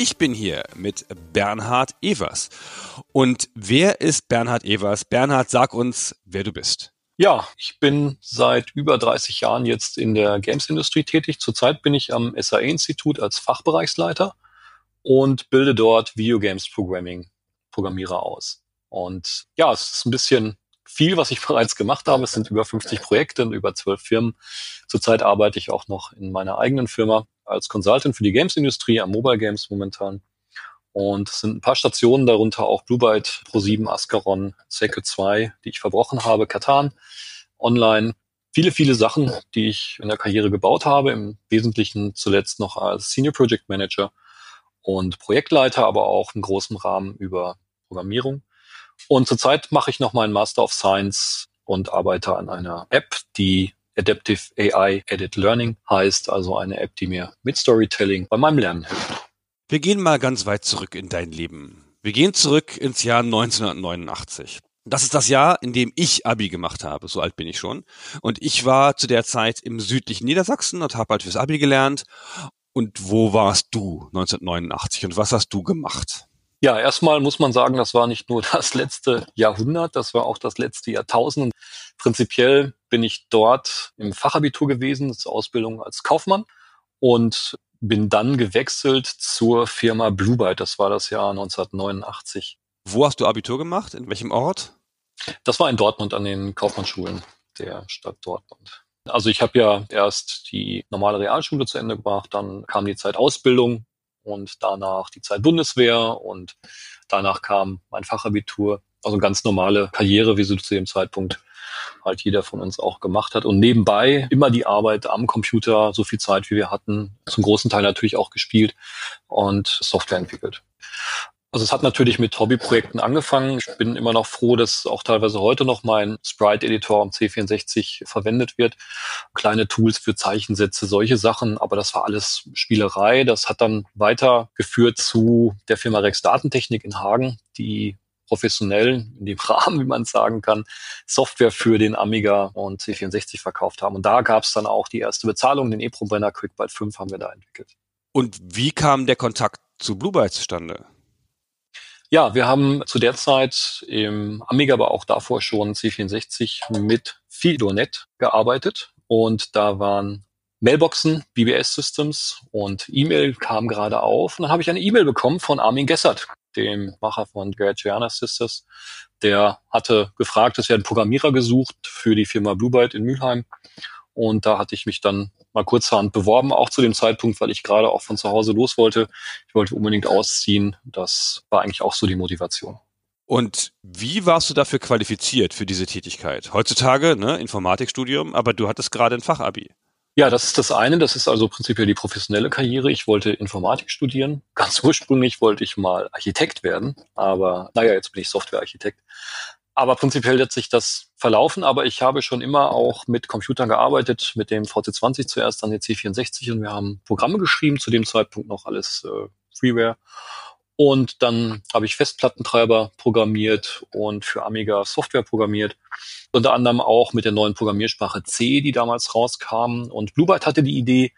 ich bin hier mit Bernhard Evers. Und wer ist Bernhard Evers? Bernhard, sag uns, wer du bist. Ja, ich bin seit über 30 Jahren jetzt in der Games-Industrie tätig. Zurzeit bin ich am SAE-Institut als Fachbereichsleiter und bilde dort Videogames Programming Programmierer aus. Und ja, es ist ein bisschen viel, was ich bereits gemacht habe. Es sind über 50 Projekte und über 12 Firmen. Zurzeit arbeite ich auch noch in meiner eigenen Firma als Consultant für die Games-Industrie am Mobile Games momentan. Und es sind ein paar Stationen, darunter auch Blue Byte, Pro7, Ascaron, Seco 2, die ich verbrochen habe, Katan, online. Viele, viele Sachen, die ich in der Karriere gebaut habe, im Wesentlichen zuletzt noch als Senior Project Manager und Projektleiter, aber auch in großem Rahmen über Programmierung. Und zurzeit mache ich noch meinen Master of Science und arbeite an einer App, die Adaptive AI Edit Learning heißt, also eine App, die mir mit Storytelling bei meinem Lernen hilft. Wir gehen mal ganz weit zurück in dein Leben. Wir gehen zurück ins Jahr 1989. Das ist das Jahr, in dem ich Abi gemacht habe. So alt bin ich schon. Und ich war zu der Zeit im südlichen Niedersachsen und habe halt fürs Abi gelernt. Und wo warst du 1989 und was hast du gemacht? Ja, erstmal muss man sagen, das war nicht nur das letzte Jahrhundert, das war auch das letzte Jahrtausend. Prinzipiell bin ich dort im Fachabitur gewesen, zur Ausbildung als Kaufmann und bin dann gewechselt zur Firma Blue Byte. Das war das Jahr 1989. Wo hast du Abitur gemacht? In welchem Ort? Das war in Dortmund an den Kaufmannsschulen der Stadt Dortmund. Also ich habe ja erst die normale Realschule zu Ende gebracht, dann kam die Zeit Ausbildung und danach die Zeit Bundeswehr und danach kam mein Fachabitur. Also ganz normale Karriere, wie sie zu dem Zeitpunkt halt jeder von uns auch gemacht hat. Und nebenbei immer die Arbeit am Computer, so viel Zeit wie wir hatten, zum großen Teil natürlich auch gespielt und Software entwickelt. Also es hat natürlich mit Hobbyprojekten angefangen. Ich bin immer noch froh, dass auch teilweise heute noch mein Sprite-Editor am C64 verwendet wird. Kleine Tools für Zeichensätze, solche Sachen. Aber das war alles Spielerei. Das hat dann weitergeführt zu der Firma Rex Datentechnik in Hagen, die professionell in dem Rahmen, wie man sagen kann, Software für den Amiga und C64 verkauft haben. Und da gab es dann auch die erste Bezahlung, den EPRO-Brenner QuickByte 5 haben wir da entwickelt. Und wie kam der Kontakt zu Blue Byte zustande? Ja, wir haben zu der Zeit im Amiga, aber auch davor schon C64 mit FidoNet gearbeitet und da waren Mailboxen, BBS Systems und E-Mail kam gerade auf. Und dann habe ich eine E-Mail bekommen von Armin Gessert, dem Macher von Giana Sisters. Der hatte gefragt, es werden Programmierer gesucht für die Firma Blue Byte in Mülheim. Und da hatte ich mich dann mal kurzerhand beworben, auch zu dem Zeitpunkt, weil ich gerade auch von zu Hause los wollte. Ich wollte unbedingt ausziehen. Das war eigentlich auch so die Motivation. Und wie warst du dafür qualifiziert für diese Tätigkeit? Heutzutage, ne, Informatikstudium, aber du hattest gerade ein Fachabi. Ja, das ist das eine. Das ist also prinzipiell die professionelle Karriere. Ich wollte Informatik studieren. Ganz ursprünglich wollte ich mal Architekt werden, aber naja, jetzt bin ich Softwarearchitekt. Aber prinzipiell hat sich das verlaufen, aber ich habe schon immer auch mit Computern gearbeitet, mit dem VC20 zuerst, dann der C64 und wir haben Programme geschrieben, zu dem Zeitpunkt noch alles äh, Freeware. Und dann habe ich Festplattentreiber programmiert und für Amiga Software programmiert. Unter anderem auch mit der neuen Programmiersprache C, die damals rauskam. Und Bluebyte hatte die Idee,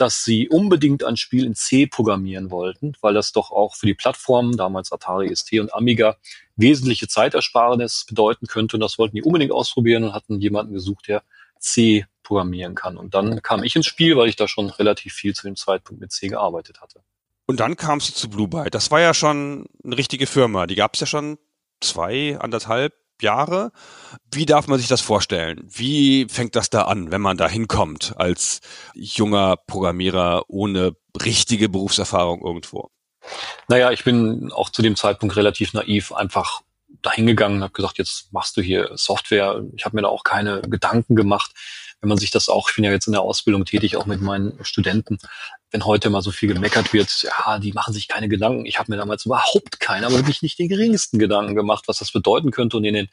dass sie unbedingt ein Spiel in C programmieren wollten, weil das doch auch für die Plattformen, damals Atari ST und Amiga, wesentliche Zeitersparnis bedeuten könnte. Und das wollten die unbedingt ausprobieren und hatten jemanden gesucht, der C programmieren kann. Und dann kam ich ins Spiel, weil ich da schon relativ viel zu dem Zeitpunkt mit C gearbeitet hatte. Und dann kamst du zu Blue Byte. Das war ja schon eine richtige Firma. Die gab es ja schon zwei, anderthalb Jahre. Wie darf man sich das vorstellen? Wie fängt das da an, wenn man da hinkommt als junger Programmierer ohne richtige Berufserfahrung irgendwo? Naja, ich bin auch zu dem Zeitpunkt relativ naiv einfach dahingegangen, habe gesagt, jetzt machst du hier Software. Ich habe mir da auch keine Gedanken gemacht. Wenn man sich das auch, ich bin ja jetzt in der Ausbildung tätig, auch mit meinen Studenten, wenn heute mal so viel gemeckert wird, ja, die machen sich keine Gedanken. Ich habe mir damals überhaupt keine, aber wirklich nicht den geringsten Gedanken gemacht, was das bedeuten könnte. Und in den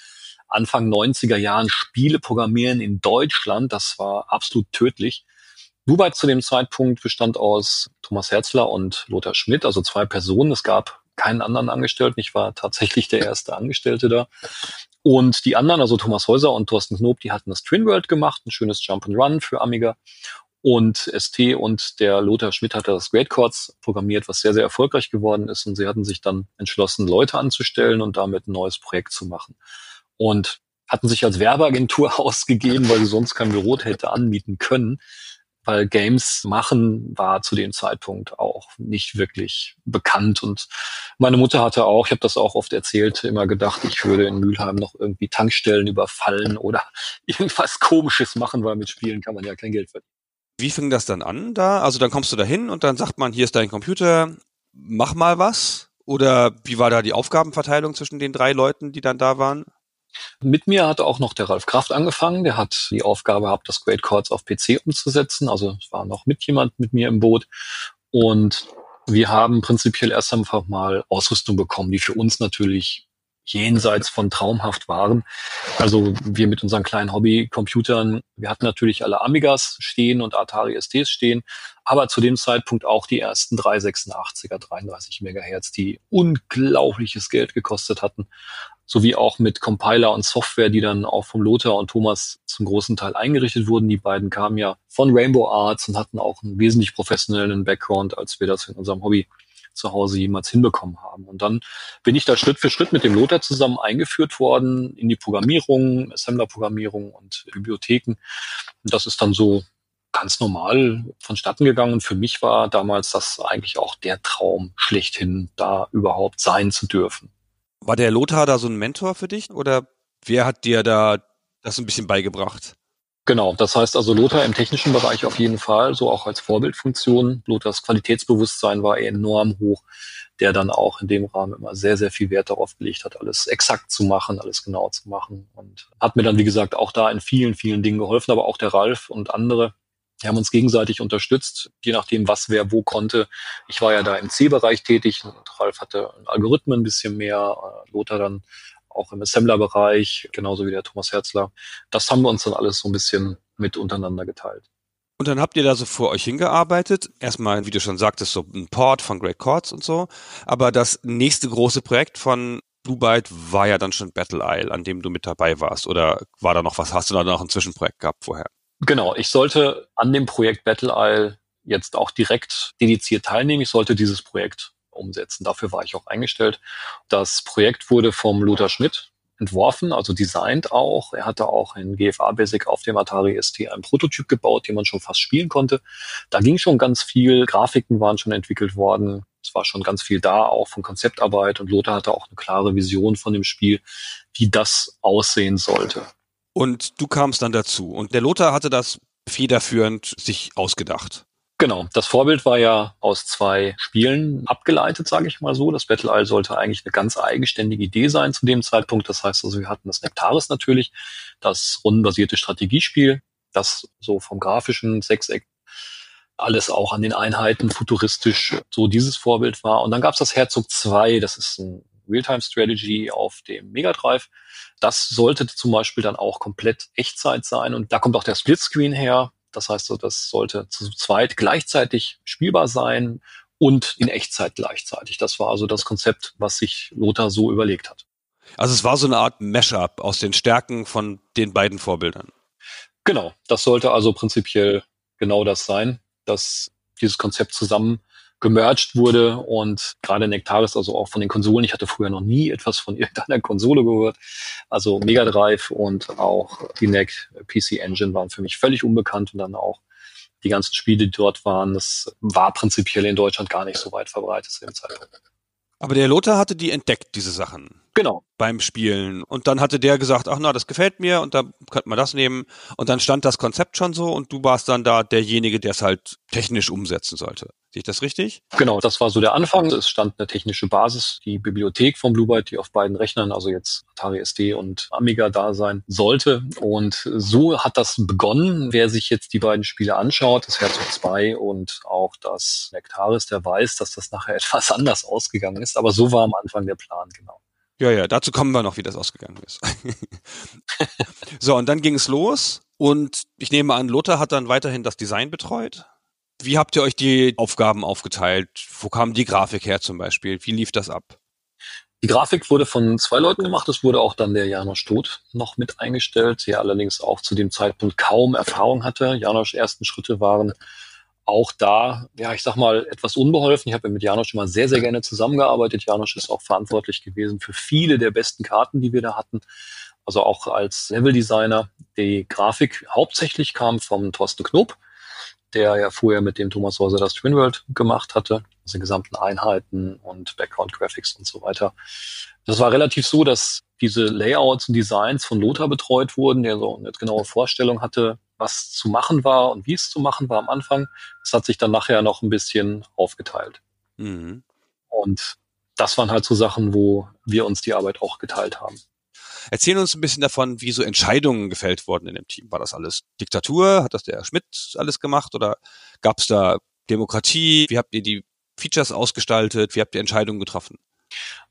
Anfang 90er Jahren Spiele programmieren in Deutschland, das war absolut tödlich. Dubai zu dem Zeitpunkt bestand aus Thomas Herzler und Lothar Schmidt, also zwei Personen. Es gab keinen anderen Angestellten. Ich war tatsächlich der erste Angestellte da. Und die anderen, also Thomas Häuser und Thorsten Knob, die hatten das Twin World gemacht, ein schönes Jump and Run für Amiga. Und ST und der Lothar Schmidt hatte das Great Chords programmiert, was sehr, sehr erfolgreich geworden ist. Und sie hatten sich dann entschlossen, Leute anzustellen und damit ein neues Projekt zu machen. Und hatten sich als Werbeagentur ausgegeben, weil sie sonst kein Büro hätte anmieten können weil Games machen war zu dem Zeitpunkt auch nicht wirklich bekannt. Und meine Mutter hatte auch, ich habe das auch oft erzählt, immer gedacht, ich würde in Mülheim noch irgendwie Tankstellen überfallen oder irgendwas Komisches machen, weil mit Spielen kann man ja kein Geld verdienen. Wie fing das dann an da? Also dann kommst du da hin und dann sagt man, hier ist dein Computer, mach mal was? Oder wie war da die Aufgabenverteilung zwischen den drei Leuten, die dann da waren? Mit mir hat auch noch der Ralf Kraft angefangen. Der hat die Aufgabe gehabt, das Great Chords auf PC umzusetzen. Also es war noch mit jemand mit mir im Boot. Und wir haben prinzipiell erst einfach mal Ausrüstung bekommen, die für uns natürlich jenseits von traumhaft waren. Also wir mit unseren kleinen Hobby-Computern, wir hatten natürlich alle Amigas stehen und Atari STs stehen, aber zu dem Zeitpunkt auch die ersten 386er, 33 Megahertz, die unglaubliches Geld gekostet hatten sowie auch mit Compiler und Software, die dann auch vom Lothar und Thomas zum großen Teil eingerichtet wurden. Die beiden kamen ja von Rainbow Arts und hatten auch einen wesentlich professionellen Background, als wir das in unserem Hobby zu Hause jemals hinbekommen haben. Und dann bin ich da Schritt für Schritt mit dem Lothar zusammen eingeführt worden in die Programmierung, Assembler-Programmierung und Bibliotheken. Und das ist dann so ganz normal vonstatten gegangen. Für mich war damals das eigentlich auch der Traum schlechthin, da überhaupt sein zu dürfen. War der Lothar da so ein Mentor für dich oder wer hat dir da das ein bisschen beigebracht? Genau, das heißt also Lothar im technischen Bereich auf jeden Fall, so auch als Vorbildfunktion. Lothars Qualitätsbewusstsein war enorm hoch, der dann auch in dem Rahmen immer sehr, sehr viel Wert darauf gelegt hat, alles exakt zu machen, alles genau zu machen und hat mir dann, wie gesagt, auch da in vielen, vielen Dingen geholfen, aber auch der Ralf und andere, wir haben uns gegenseitig unterstützt, je nachdem, was wer wo konnte. Ich war ja da im C-Bereich tätig und Ralf hatte Algorithmen ein bisschen mehr, äh, Lothar dann auch im Assembler-Bereich, genauso wie der Thomas Herzler. Das haben wir uns dann alles so ein bisschen mit untereinander geteilt. Und dann habt ihr da so vor euch hingearbeitet. Erstmal, wie du schon sagtest, so ein Port von Great Chords und so. Aber das nächste große Projekt von Blue Byte war ja dann schon Battle Isle, an dem du mit dabei warst. Oder war da noch was? Hast du da noch ein Zwischenprojekt gehabt vorher? Genau, ich sollte an dem Projekt Battle Isle jetzt auch direkt dediziert teilnehmen. Ich sollte dieses Projekt umsetzen. Dafür war ich auch eingestellt. Das Projekt wurde vom Luther Schmidt entworfen, also designt auch. Er hatte auch in GFA Basic auf dem Atari ST einen Prototyp gebaut, den man schon fast spielen konnte. Da ging schon ganz viel. Grafiken waren schon entwickelt worden. Es war schon ganz viel da, auch von Konzeptarbeit. Und Lothar hatte auch eine klare Vision von dem Spiel, wie das aussehen sollte. Und du kamst dann dazu. Und der Lothar hatte das federführend sich ausgedacht. Genau, das Vorbild war ja aus zwei Spielen abgeleitet, sage ich mal so. Das Battle Isle sollte eigentlich eine ganz eigenständige Idee sein zu dem Zeitpunkt. Das heißt also, wir hatten das Nektaris natürlich, das rundenbasierte Strategiespiel, das so vom grafischen Sechseck alles auch an den Einheiten futuristisch so dieses Vorbild war. Und dann gab es das Herzog 2, das ist ein Realtime-Strategy auf dem Mega Drive. Das sollte zum Beispiel dann auch komplett Echtzeit sein und da kommt auch der Splitscreen her. Das heißt, so, das sollte zu zweit gleichzeitig spielbar sein und in Echtzeit gleichzeitig. Das war also das Konzept, was sich Lothar so überlegt hat. Also es war so eine Art Mashup aus den Stärken von den beiden Vorbildern. Genau, das sollte also prinzipiell genau das sein, dass dieses Konzept zusammen gemerged wurde und gerade Nectaris, also auch von den Konsolen, ich hatte früher noch nie etwas von irgendeiner Konsole gehört, also Mega Drive und auch die NEC PC Engine waren für mich völlig unbekannt und dann auch die ganzen Spiele, die dort waren, das war prinzipiell in Deutschland gar nicht so weit verbreitet zu dem Zeitpunkt. Aber der Lothar hatte die entdeckt, diese Sachen. Genau. Beim Spielen. Und dann hatte der gesagt, ach na, das gefällt mir und da könnte man das nehmen. Und dann stand das Konzept schon so und du warst dann da derjenige, der es halt technisch umsetzen sollte. Sehe ich das richtig? Genau, das war so der Anfang. Es stand eine technische Basis, die Bibliothek von Blue Byte, die auf beiden Rechnern, also jetzt Atari SD und Amiga da sein sollte. Und so hat das begonnen. Wer sich jetzt die beiden Spiele anschaut, das Herzog 2 und auch das Nectaris, der weiß, dass das nachher etwas anders ausgegangen ist. Aber so war am Anfang der Plan, genau. Ja, ja, dazu kommen wir noch, wie das ausgegangen ist. so, und dann ging es los und ich nehme an, Lothar hat dann weiterhin das Design betreut. Wie habt ihr euch die Aufgaben aufgeteilt? Wo kam die Grafik her zum Beispiel? Wie lief das ab? Die Grafik wurde von zwei Leuten gemacht. Es wurde auch dann der Janosch Tod noch mit eingestellt, der allerdings auch zu dem Zeitpunkt kaum Erfahrung hatte. Janosch ersten Schritte waren auch da, ja, ich sag mal, etwas unbeholfen. Ich habe ja mit Janosch immer sehr, sehr gerne zusammengearbeitet. Janosch ist auch verantwortlich gewesen für viele der besten Karten, die wir da hatten. Also auch als Leveldesigner. Die Grafik hauptsächlich kam vom Thorsten Knob der ja vorher mit dem Thomas Häuser das Twin World gemacht hatte, also die gesamten Einheiten und Background Graphics und so weiter. Das war relativ so, dass diese Layouts und Designs von Lothar betreut wurden, der so eine genaue Vorstellung hatte, was zu machen war und wie es zu machen war am Anfang. Das hat sich dann nachher noch ein bisschen aufgeteilt. Mhm. Und das waren halt so Sachen, wo wir uns die Arbeit auch geteilt haben. Erzähl uns ein bisschen davon, wie so Entscheidungen gefällt wurden in dem Team. War das alles Diktatur? Hat das der Schmidt alles gemacht oder gab es da Demokratie? Wie habt ihr die Features ausgestaltet? Wie habt ihr Entscheidungen getroffen?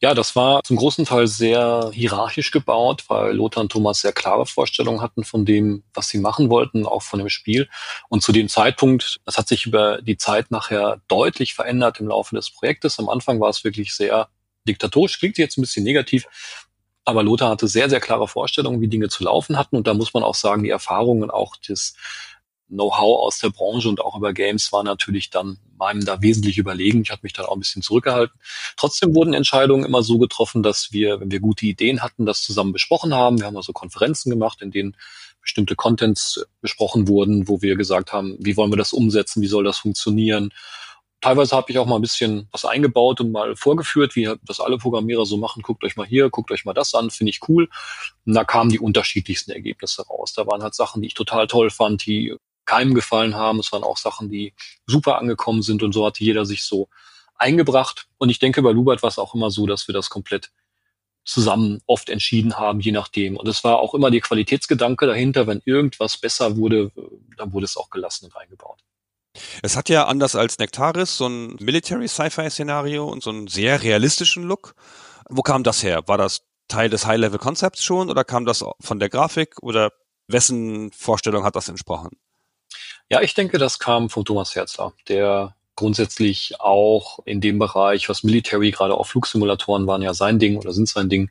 Ja, das war zum großen Teil sehr hierarchisch gebaut, weil Lothar und Thomas sehr klare Vorstellungen hatten von dem, was sie machen wollten, auch von dem Spiel. Und zu dem Zeitpunkt, das hat sich über die Zeit nachher deutlich verändert im Laufe des Projektes. Am Anfang war es wirklich sehr diktatorisch, klingt jetzt ein bisschen negativ, aber Lothar hatte sehr, sehr klare Vorstellungen, wie Dinge zu laufen hatten. Und da muss man auch sagen, die Erfahrungen, auch das Know-how aus der Branche und auch über Games war natürlich dann meinem da wesentlich überlegen. Ich hatte mich dann auch ein bisschen zurückgehalten. Trotzdem wurden Entscheidungen immer so getroffen, dass wir, wenn wir gute Ideen hatten, das zusammen besprochen haben. Wir haben also Konferenzen gemacht, in denen bestimmte Contents besprochen wurden, wo wir gesagt haben, wie wollen wir das umsetzen, wie soll das funktionieren Teilweise habe ich auch mal ein bisschen was eingebaut und mal vorgeführt, wie das alle Programmierer so machen. Guckt euch mal hier, guckt euch mal das an, finde ich cool. Und da kamen die unterschiedlichsten Ergebnisse raus. Da waren halt Sachen, die ich total toll fand, die keinem gefallen haben. Es waren auch Sachen, die super angekommen sind und so hat jeder sich so eingebracht. Und ich denke, bei Lubert war es auch immer so, dass wir das komplett zusammen oft entschieden haben, je nachdem. Und es war auch immer der Qualitätsgedanke dahinter, wenn irgendwas besser wurde, dann wurde es auch gelassen und eingebaut. Es hat ja anders als Nectaris so ein Military-Sci-Fi-Szenario und so einen sehr realistischen Look. Wo kam das her? War das Teil des High-Level-Konzepts schon oder kam das von der Grafik oder wessen Vorstellung hat das entsprochen? Ja, ich denke, das kam von Thomas Herzler, der grundsätzlich auch in dem Bereich, was Military, gerade auch Flugsimulatoren waren ja sein Ding oder sind sein Ding,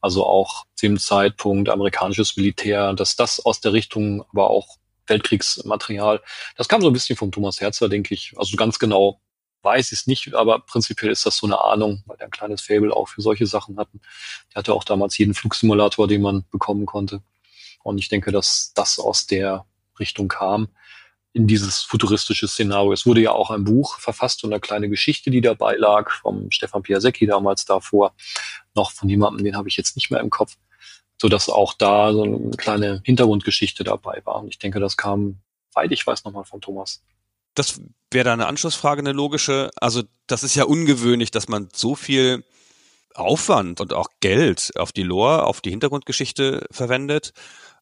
also auch zu dem Zeitpunkt amerikanisches Militär, dass das aus der Richtung aber auch Weltkriegsmaterial. Das kam so ein bisschen vom Thomas Herzer, denke ich. Also ganz genau weiß ich es nicht, aber prinzipiell ist das so eine Ahnung, weil er ein kleines Fable auch für solche Sachen hatten. Der hatte auch damals jeden Flugsimulator, den man bekommen konnte. Und ich denke, dass das aus der Richtung kam in dieses futuristische Szenario. Es wurde ja auch ein Buch verfasst und eine kleine Geschichte, die dabei lag, vom Stefan Piasecki damals davor, noch von jemandem, den habe ich jetzt nicht mehr im Kopf so dass auch da so eine kleine Hintergrundgeschichte dabei war. Und ich denke, das kam, weit ich weiß, nochmal von Thomas. Das wäre da eine Anschlussfrage, eine logische. Also das ist ja ungewöhnlich, dass man so viel Aufwand und auch Geld auf die Lore, auf die Hintergrundgeschichte verwendet.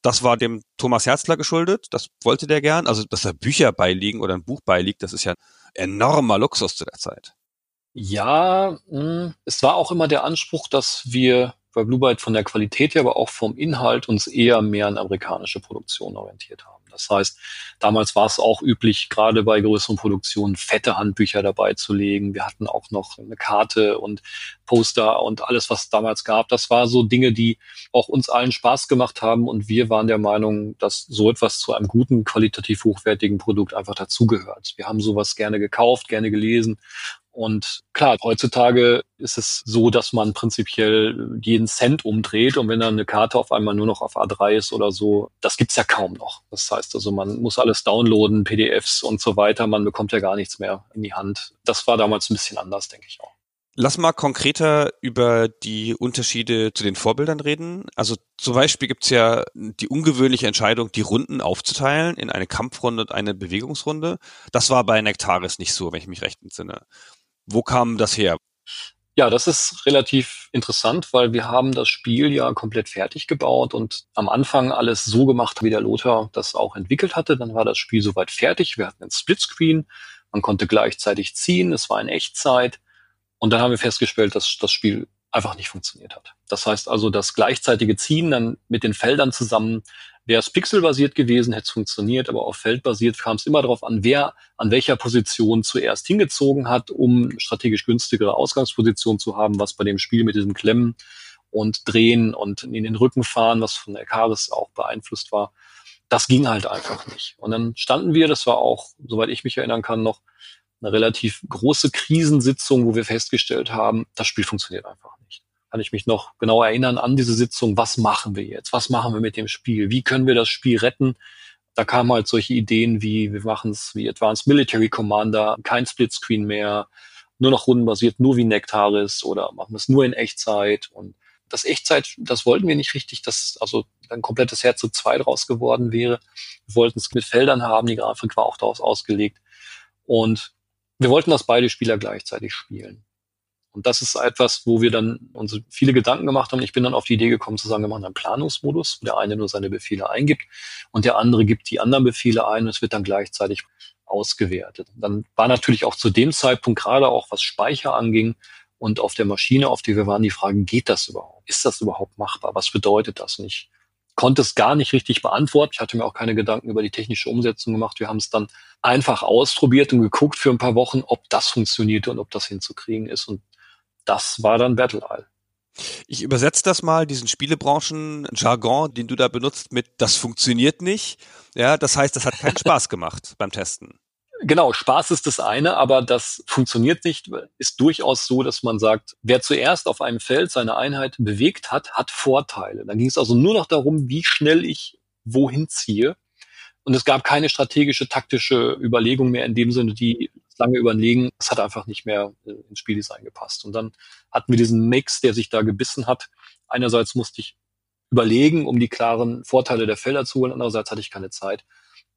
Das war dem Thomas Herzler geschuldet. Das wollte der gern. Also, dass da Bücher beiliegen oder ein Buch beiliegt, das ist ja enormer Luxus zu der Zeit. Ja, hm, es war auch immer der Anspruch, dass wir bei Blue Byte von der Qualität her, aber auch vom Inhalt uns eher mehr an amerikanische Produktionen orientiert haben. Das heißt, damals war es auch üblich, gerade bei größeren Produktionen fette Handbücher dabei zu legen. Wir hatten auch noch eine Karte und Poster und alles, was es damals gab. Das war so Dinge, die auch uns allen Spaß gemacht haben und wir waren der Meinung, dass so etwas zu einem guten, qualitativ hochwertigen Produkt einfach dazugehört. Wir haben sowas gerne gekauft, gerne gelesen und klar, heutzutage ist es so, dass man prinzipiell jeden Cent umdreht und wenn dann eine Karte auf einmal nur noch auf A3 ist oder so, das gibt's ja kaum noch. Das heißt also, man muss alles downloaden, PDFs und so weiter, man bekommt ja gar nichts mehr in die Hand. Das war damals ein bisschen anders, denke ich auch. Lass mal konkreter über die Unterschiede zu den Vorbildern reden. Also zum Beispiel gibt's ja die ungewöhnliche Entscheidung, die Runden aufzuteilen in eine Kampfrunde und eine Bewegungsrunde. Das war bei Nektaris nicht so, wenn ich mich recht entsinne. Wo kam das her? Ja, das ist relativ interessant, weil wir haben das Spiel ja komplett fertig gebaut und am Anfang alles so gemacht, wie der Lothar das auch entwickelt hatte. Dann war das Spiel soweit fertig. Wir hatten ein Splitscreen. Man konnte gleichzeitig ziehen. Es war in Echtzeit. Und dann haben wir festgestellt, dass das Spiel einfach nicht funktioniert hat. Das heißt also, das gleichzeitige Ziehen dann mit den Feldern zusammen, wäre es pixelbasiert gewesen, hätte es funktioniert, aber auf feldbasiert kam es immer darauf an, wer an welcher Position zuerst hingezogen hat, um strategisch günstigere Ausgangsposition zu haben, was bei dem Spiel mit diesem Klemmen und Drehen und in den Rücken fahren, was von Ekaris auch beeinflusst war, das ging halt einfach nicht. Und dann standen wir, das war auch, soweit ich mich erinnern kann, noch eine relativ große Krisensitzung, wo wir festgestellt haben, das Spiel funktioniert einfach. Kann ich mich noch genau erinnern an diese Sitzung, was machen wir jetzt? Was machen wir mit dem Spiel? Wie können wir das Spiel retten? Da kamen halt solche Ideen wie, wir machen es wie Advanced Military Commander, kein Splitscreen mehr, nur noch rundenbasiert, nur wie Nectaris oder machen wir es nur in Echtzeit und das Echtzeit, das wollten wir nicht richtig, dass also ein komplettes Herz zu zwei draus geworden wäre. Wir wollten es mit Feldern haben, die Grafik war auch daraus ausgelegt. Und wir wollten, dass beide Spieler gleichzeitig spielen. Und das ist etwas, wo wir dann uns viele Gedanken gemacht haben. Ich bin dann auf die Idee gekommen zu sagen, wir machen einen Planungsmodus, wo der eine nur seine Befehle eingibt und der andere gibt die anderen Befehle ein und es wird dann gleichzeitig ausgewertet. Dann war natürlich auch zu dem Zeitpunkt gerade auch was Speicher anging und auf der Maschine, auf die wir waren, die Frage, geht das überhaupt? Ist das überhaupt machbar? Was bedeutet das nicht? konnte es gar nicht richtig beantworten. Ich hatte mir auch keine Gedanken über die technische Umsetzung gemacht. Wir haben es dann einfach ausprobiert und geguckt für ein paar Wochen, ob das funktionierte und ob das hinzukriegen ist. Und das war dann Battle Isle. Ich übersetze das mal, diesen Spielebranchen-Jargon, den du da benutzt, mit das funktioniert nicht. Ja, das heißt, das hat keinen Spaß gemacht beim Testen. Genau, Spaß ist das eine, aber das funktioniert nicht. Ist durchaus so, dass man sagt, wer zuerst auf einem Feld seine Einheit bewegt hat, hat Vorteile. Dann ging es also nur noch darum, wie schnell ich wohin ziehe. Und es gab keine strategische, taktische Überlegung mehr in dem Sinne, die lange überlegen. Es hat einfach nicht mehr äh, ins Spieldesign gepasst. Und dann hatten wir diesen Mix, der sich da gebissen hat. Einerseits musste ich überlegen, um die klaren Vorteile der Felder zu holen. Andererseits hatte ich keine Zeit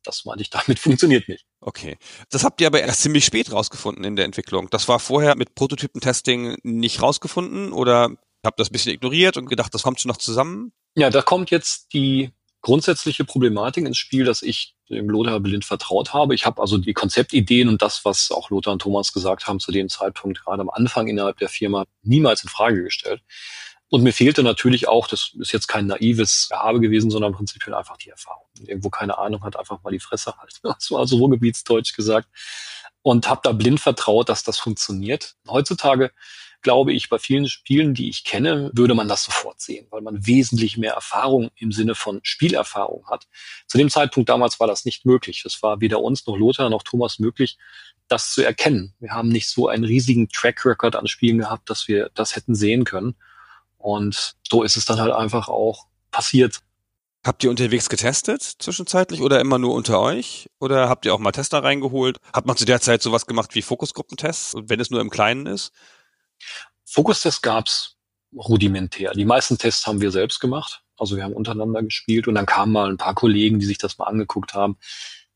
das meinte ich damit, funktioniert nicht. Okay. Das habt ihr aber erst ziemlich spät rausgefunden in der Entwicklung. Das war vorher mit Prototypentesting nicht rausgefunden oder habt das ein bisschen ignoriert und gedacht, das kommt schon noch zusammen? Ja, da kommt jetzt die grundsätzliche Problematik ins Spiel, dass ich dem Lothar blind vertraut habe. Ich habe also die Konzeptideen und das, was auch Lothar und Thomas gesagt haben zu dem Zeitpunkt, gerade am Anfang innerhalb der Firma, niemals in Frage gestellt. Und mir fehlte natürlich auch, das ist jetzt kein naives Habe gewesen, sondern prinzipiell einfach die Erfahrung. Irgendwo keine Ahnung hat, einfach mal die Fresse halt. Das war so Ruhrgebietsdeutsch gesagt. Und habe da blind vertraut, dass das funktioniert. Heutzutage glaube ich, bei vielen Spielen, die ich kenne, würde man das sofort sehen, weil man wesentlich mehr Erfahrung im Sinne von Spielerfahrung hat. Zu dem Zeitpunkt damals war das nicht möglich. Es war weder uns noch Lothar noch Thomas möglich, das zu erkennen. Wir haben nicht so einen riesigen Track Record an Spielen gehabt, dass wir das hätten sehen können. Und so ist es dann halt einfach auch passiert. Habt ihr unterwegs getestet zwischenzeitlich oder immer nur unter euch? Oder habt ihr auch mal Tester reingeholt? Hat man zu der Zeit sowas gemacht wie Fokusgruppentests, wenn es nur im Kleinen ist? Fokustests gab's rudimentär. Die meisten Tests haben wir selbst gemacht. Also wir haben untereinander gespielt und dann kamen mal ein paar Kollegen, die sich das mal angeguckt haben.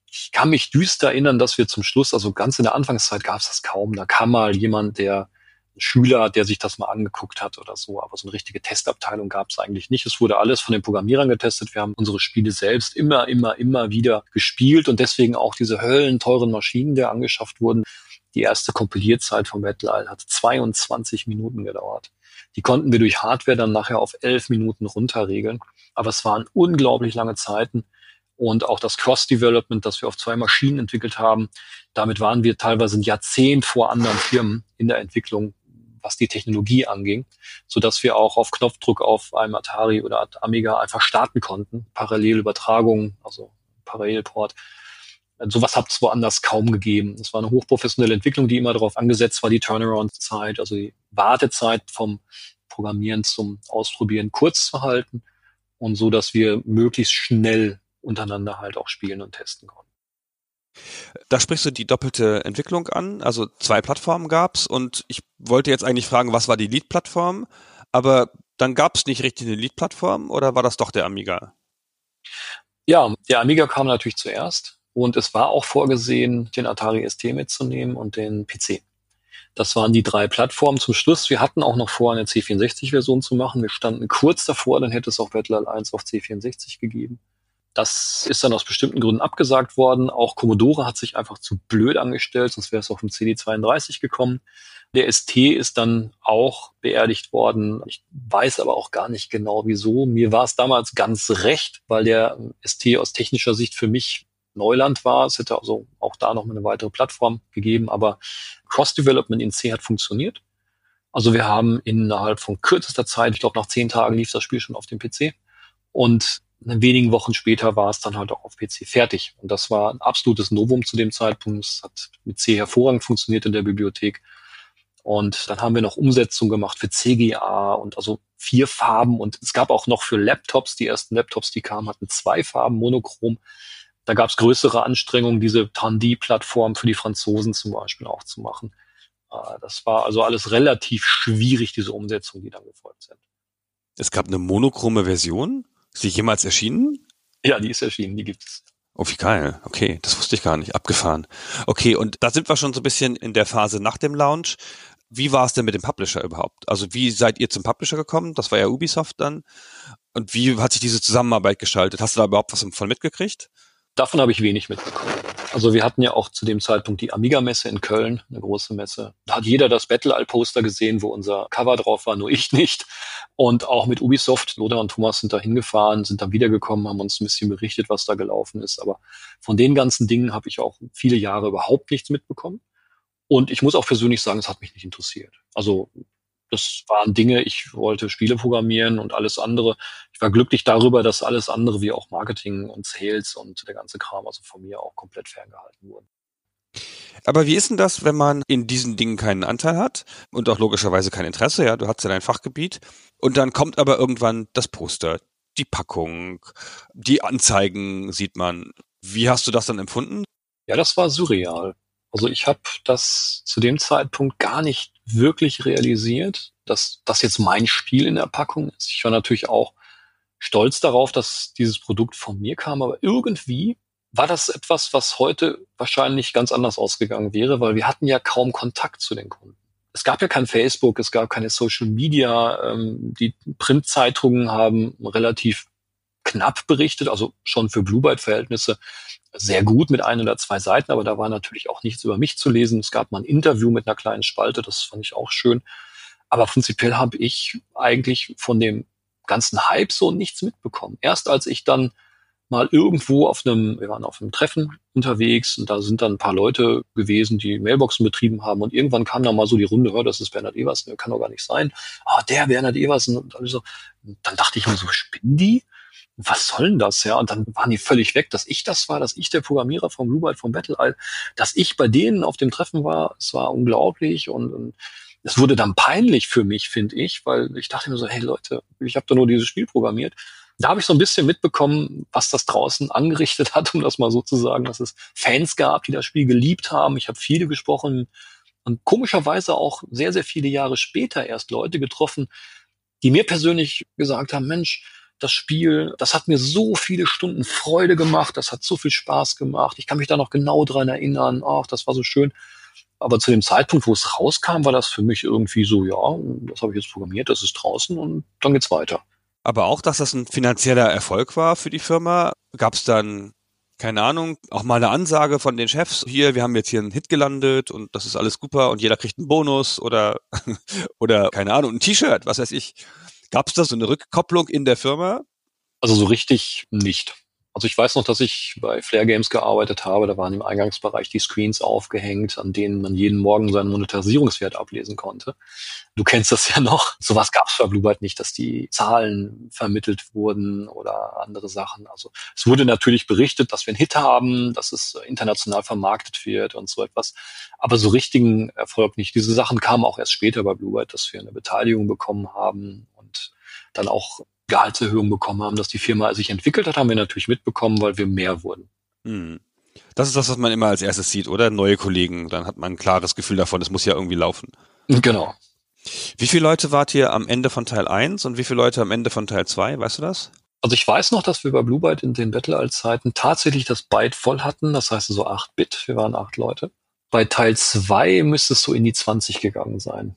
Ich kann mich düster erinnern, dass wir zum Schluss, also ganz in der Anfangszeit gab's das kaum. Da kam mal jemand, der Schüler, der sich das mal angeguckt hat oder so. Aber so eine richtige Testabteilung gab es eigentlich nicht. Es wurde alles von den Programmierern getestet. Wir haben unsere Spiele selbst immer, immer, immer wieder gespielt und deswegen auch diese höllenteuren Maschinen, die angeschafft wurden. Die erste Kompilierzeit vom Battle hat 22 Minuten gedauert. Die konnten wir durch Hardware dann nachher auf 11 Minuten runterregeln. Aber es waren unglaublich lange Zeiten. Und auch das Cross-Development, das wir auf zwei Maschinen entwickelt haben, damit waren wir teilweise ein Jahrzehnt vor anderen Firmen in der Entwicklung was die Technologie anging, so dass wir auch auf Knopfdruck auf einem Atari oder Amiga einfach starten konnten. Parallelübertragung, also Parallelport. Sowas hat es woanders kaum gegeben. Es war eine hochprofessionelle Entwicklung, die immer darauf angesetzt war, die Turnaround-Zeit, also die Wartezeit vom Programmieren zum Ausprobieren kurz zu halten und so, dass wir möglichst schnell untereinander halt auch spielen und testen konnten. Da sprichst du die doppelte Entwicklung an. Also zwei Plattformen gab's und ich wollte jetzt eigentlich fragen, was war die Lead-Plattform? Aber dann gab's nicht richtig eine Lead-Plattform oder war das doch der Amiga? Ja, der Amiga kam natürlich zuerst und es war auch vorgesehen, den Atari ST mitzunehmen und den PC. Das waren die drei Plattformen zum Schluss. Wir hatten auch noch vor, eine C64-Version zu machen. Wir standen kurz davor, dann hätte es auch Battle 1 auf C64 gegeben. Das ist dann aus bestimmten Gründen abgesagt worden. Auch Commodore hat sich einfach zu blöd angestellt, sonst wäre es auf dem CD32 gekommen. Der ST ist dann auch beerdigt worden. Ich weiß aber auch gar nicht genau wieso. Mir war es damals ganz recht, weil der ST aus technischer Sicht für mich Neuland war. Es hätte also auch da noch eine weitere Plattform gegeben, aber Cross-Development in C hat funktioniert. Also wir haben innerhalb von kürzester Zeit, ich glaube nach zehn Tagen lief das Spiel schon auf dem PC und wenigen Wochen später war es dann halt auch auf PC fertig. Und das war ein absolutes Novum zu dem Zeitpunkt. Es hat mit C hervorragend funktioniert in der Bibliothek. Und dann haben wir noch Umsetzung gemacht für CGA und also vier Farben. Und es gab auch noch für Laptops, die ersten Laptops, die kamen, hatten zwei Farben, monochrom. Da gab es größere Anstrengungen, diese Tandy-Plattform für die Franzosen zum Beispiel auch zu machen. Äh, das war also alles relativ schwierig, diese Umsetzung, die dann gefolgt sind. Es gab eine monochrome Version? Ist die jemals erschienen? Ja, die ist erschienen, die gibt es. Oh, wie geil. Okay, das wusste ich gar nicht. Abgefahren. Okay, und da sind wir schon so ein bisschen in der Phase nach dem Launch. Wie war es denn mit dem Publisher überhaupt? Also wie seid ihr zum Publisher gekommen? Das war ja Ubisoft dann. Und wie hat sich diese Zusammenarbeit gestaltet? Hast du da überhaupt was von mitgekriegt? Davon habe ich wenig mitbekommen. Also wir hatten ja auch zu dem Zeitpunkt die Amiga-Messe in Köln, eine große Messe. Da hat jeder das Battle-All-Poster gesehen, wo unser Cover drauf war, nur ich nicht. Und auch mit Ubisoft, Lothar und Thomas sind da hingefahren, sind dann wiedergekommen, haben uns ein bisschen berichtet, was da gelaufen ist. Aber von den ganzen Dingen habe ich auch viele Jahre überhaupt nichts mitbekommen. Und ich muss auch persönlich sagen, es hat mich nicht interessiert. Also das waren Dinge, ich wollte Spiele programmieren und alles andere. Ich war glücklich darüber, dass alles andere wie auch Marketing und Sales und der ganze Kram also von mir auch komplett ferngehalten wurden. Aber wie ist denn das, wenn man in diesen Dingen keinen Anteil hat und auch logischerweise kein Interesse? Ja, du hast ja dein Fachgebiet und dann kommt aber irgendwann das Poster, die Packung, die Anzeigen sieht man. Wie hast du das dann empfunden? Ja, das war surreal. Also ich habe das zu dem Zeitpunkt gar nicht wirklich realisiert, dass das jetzt mein Spiel in der Packung ist. Ich war natürlich auch stolz darauf, dass dieses Produkt von mir kam, aber irgendwie war das etwas, was heute wahrscheinlich ganz anders ausgegangen wäre, weil wir hatten ja kaum Kontakt zu den Kunden. Es gab ja kein Facebook, es gab keine Social Media, ähm, die Printzeitungen haben relativ knapp berichtet, also schon für Blue Byte Verhältnisse sehr gut mit ein oder zwei Seiten, aber da war natürlich auch nichts über mich zu lesen. Es gab mal ein Interview mit einer kleinen Spalte, das fand ich auch schön. Aber prinzipiell habe ich eigentlich von dem ganzen Hype so nichts mitbekommen. Erst als ich dann mal irgendwo auf einem, wir waren auf einem Treffen unterwegs und da sind dann ein paar Leute gewesen, die Mailboxen betrieben haben und irgendwann kam dann mal so die Runde, hör, das ist Bernhard Eversen, kann doch gar nicht sein. Ah, der Bernhard Eversen und so. Dann dachte ich mir so, spinnen die? Was soll denn das, ja? Und dann waren die völlig weg, dass ich das war, dass ich der Programmierer vom Blue Byte, vom Battle dass ich bei denen auf dem Treffen war, es war unglaublich und, und es wurde dann peinlich für mich, finde ich, weil ich dachte mir so, hey Leute, ich habe da nur dieses Spiel programmiert. Da habe ich so ein bisschen mitbekommen, was das draußen angerichtet hat, um das mal so zu sagen, dass es Fans gab, die das Spiel geliebt haben. Ich habe viele gesprochen und komischerweise auch sehr, sehr viele Jahre später erst Leute getroffen, die mir persönlich gesagt haben, Mensch, das Spiel, das hat mir so viele Stunden Freude gemacht, das hat so viel Spaß gemacht. Ich kann mich da noch genau dran erinnern. Ach, das war so schön. Aber zu dem Zeitpunkt, wo es rauskam, war das für mich irgendwie so, ja, das habe ich jetzt programmiert, das ist draußen und dann geht's weiter. Aber auch, dass das ein finanzieller Erfolg war für die Firma, gab es dann keine Ahnung, auch mal eine Ansage von den Chefs, hier, wir haben jetzt hier einen Hit gelandet und das ist alles super und jeder kriegt einen Bonus oder, oder keine Ahnung, ein T-Shirt, was weiß ich. Gab es da so eine Rückkopplung in der Firma? Also so richtig nicht. Also ich weiß noch, dass ich bei Flair Games gearbeitet habe. Da waren im Eingangsbereich die Screens aufgehängt, an denen man jeden Morgen seinen Monetarisierungswert ablesen konnte. Du kennst das ja noch. Sowas gab es bei Bluebird nicht, dass die Zahlen vermittelt wurden oder andere Sachen. Also es wurde natürlich berichtet, dass wir einen Hit haben, dass es international vermarktet wird und so etwas. Aber so richtigen Erfolg nicht. Diese Sachen kamen auch erst später bei Bluebird, dass wir eine Beteiligung bekommen haben dann auch Gehaltserhöhungen bekommen haben, dass die Firma sich entwickelt hat, haben wir natürlich mitbekommen, weil wir mehr wurden. Hm. Das ist das, was man immer als erstes sieht, oder? Neue Kollegen, dann hat man ein klares Gefühl davon, es muss ja irgendwie laufen. Genau. Wie viele Leute wart ihr am Ende von Teil 1 und wie viele Leute am Ende von Teil 2? Weißt du das? Also ich weiß noch, dass wir bei Blue Byte in den Battle-Zeiten tatsächlich das Byte voll hatten, das heißt so 8 Bit, wir waren 8 Leute. Bei Teil 2 müsste es so in die 20 gegangen sein.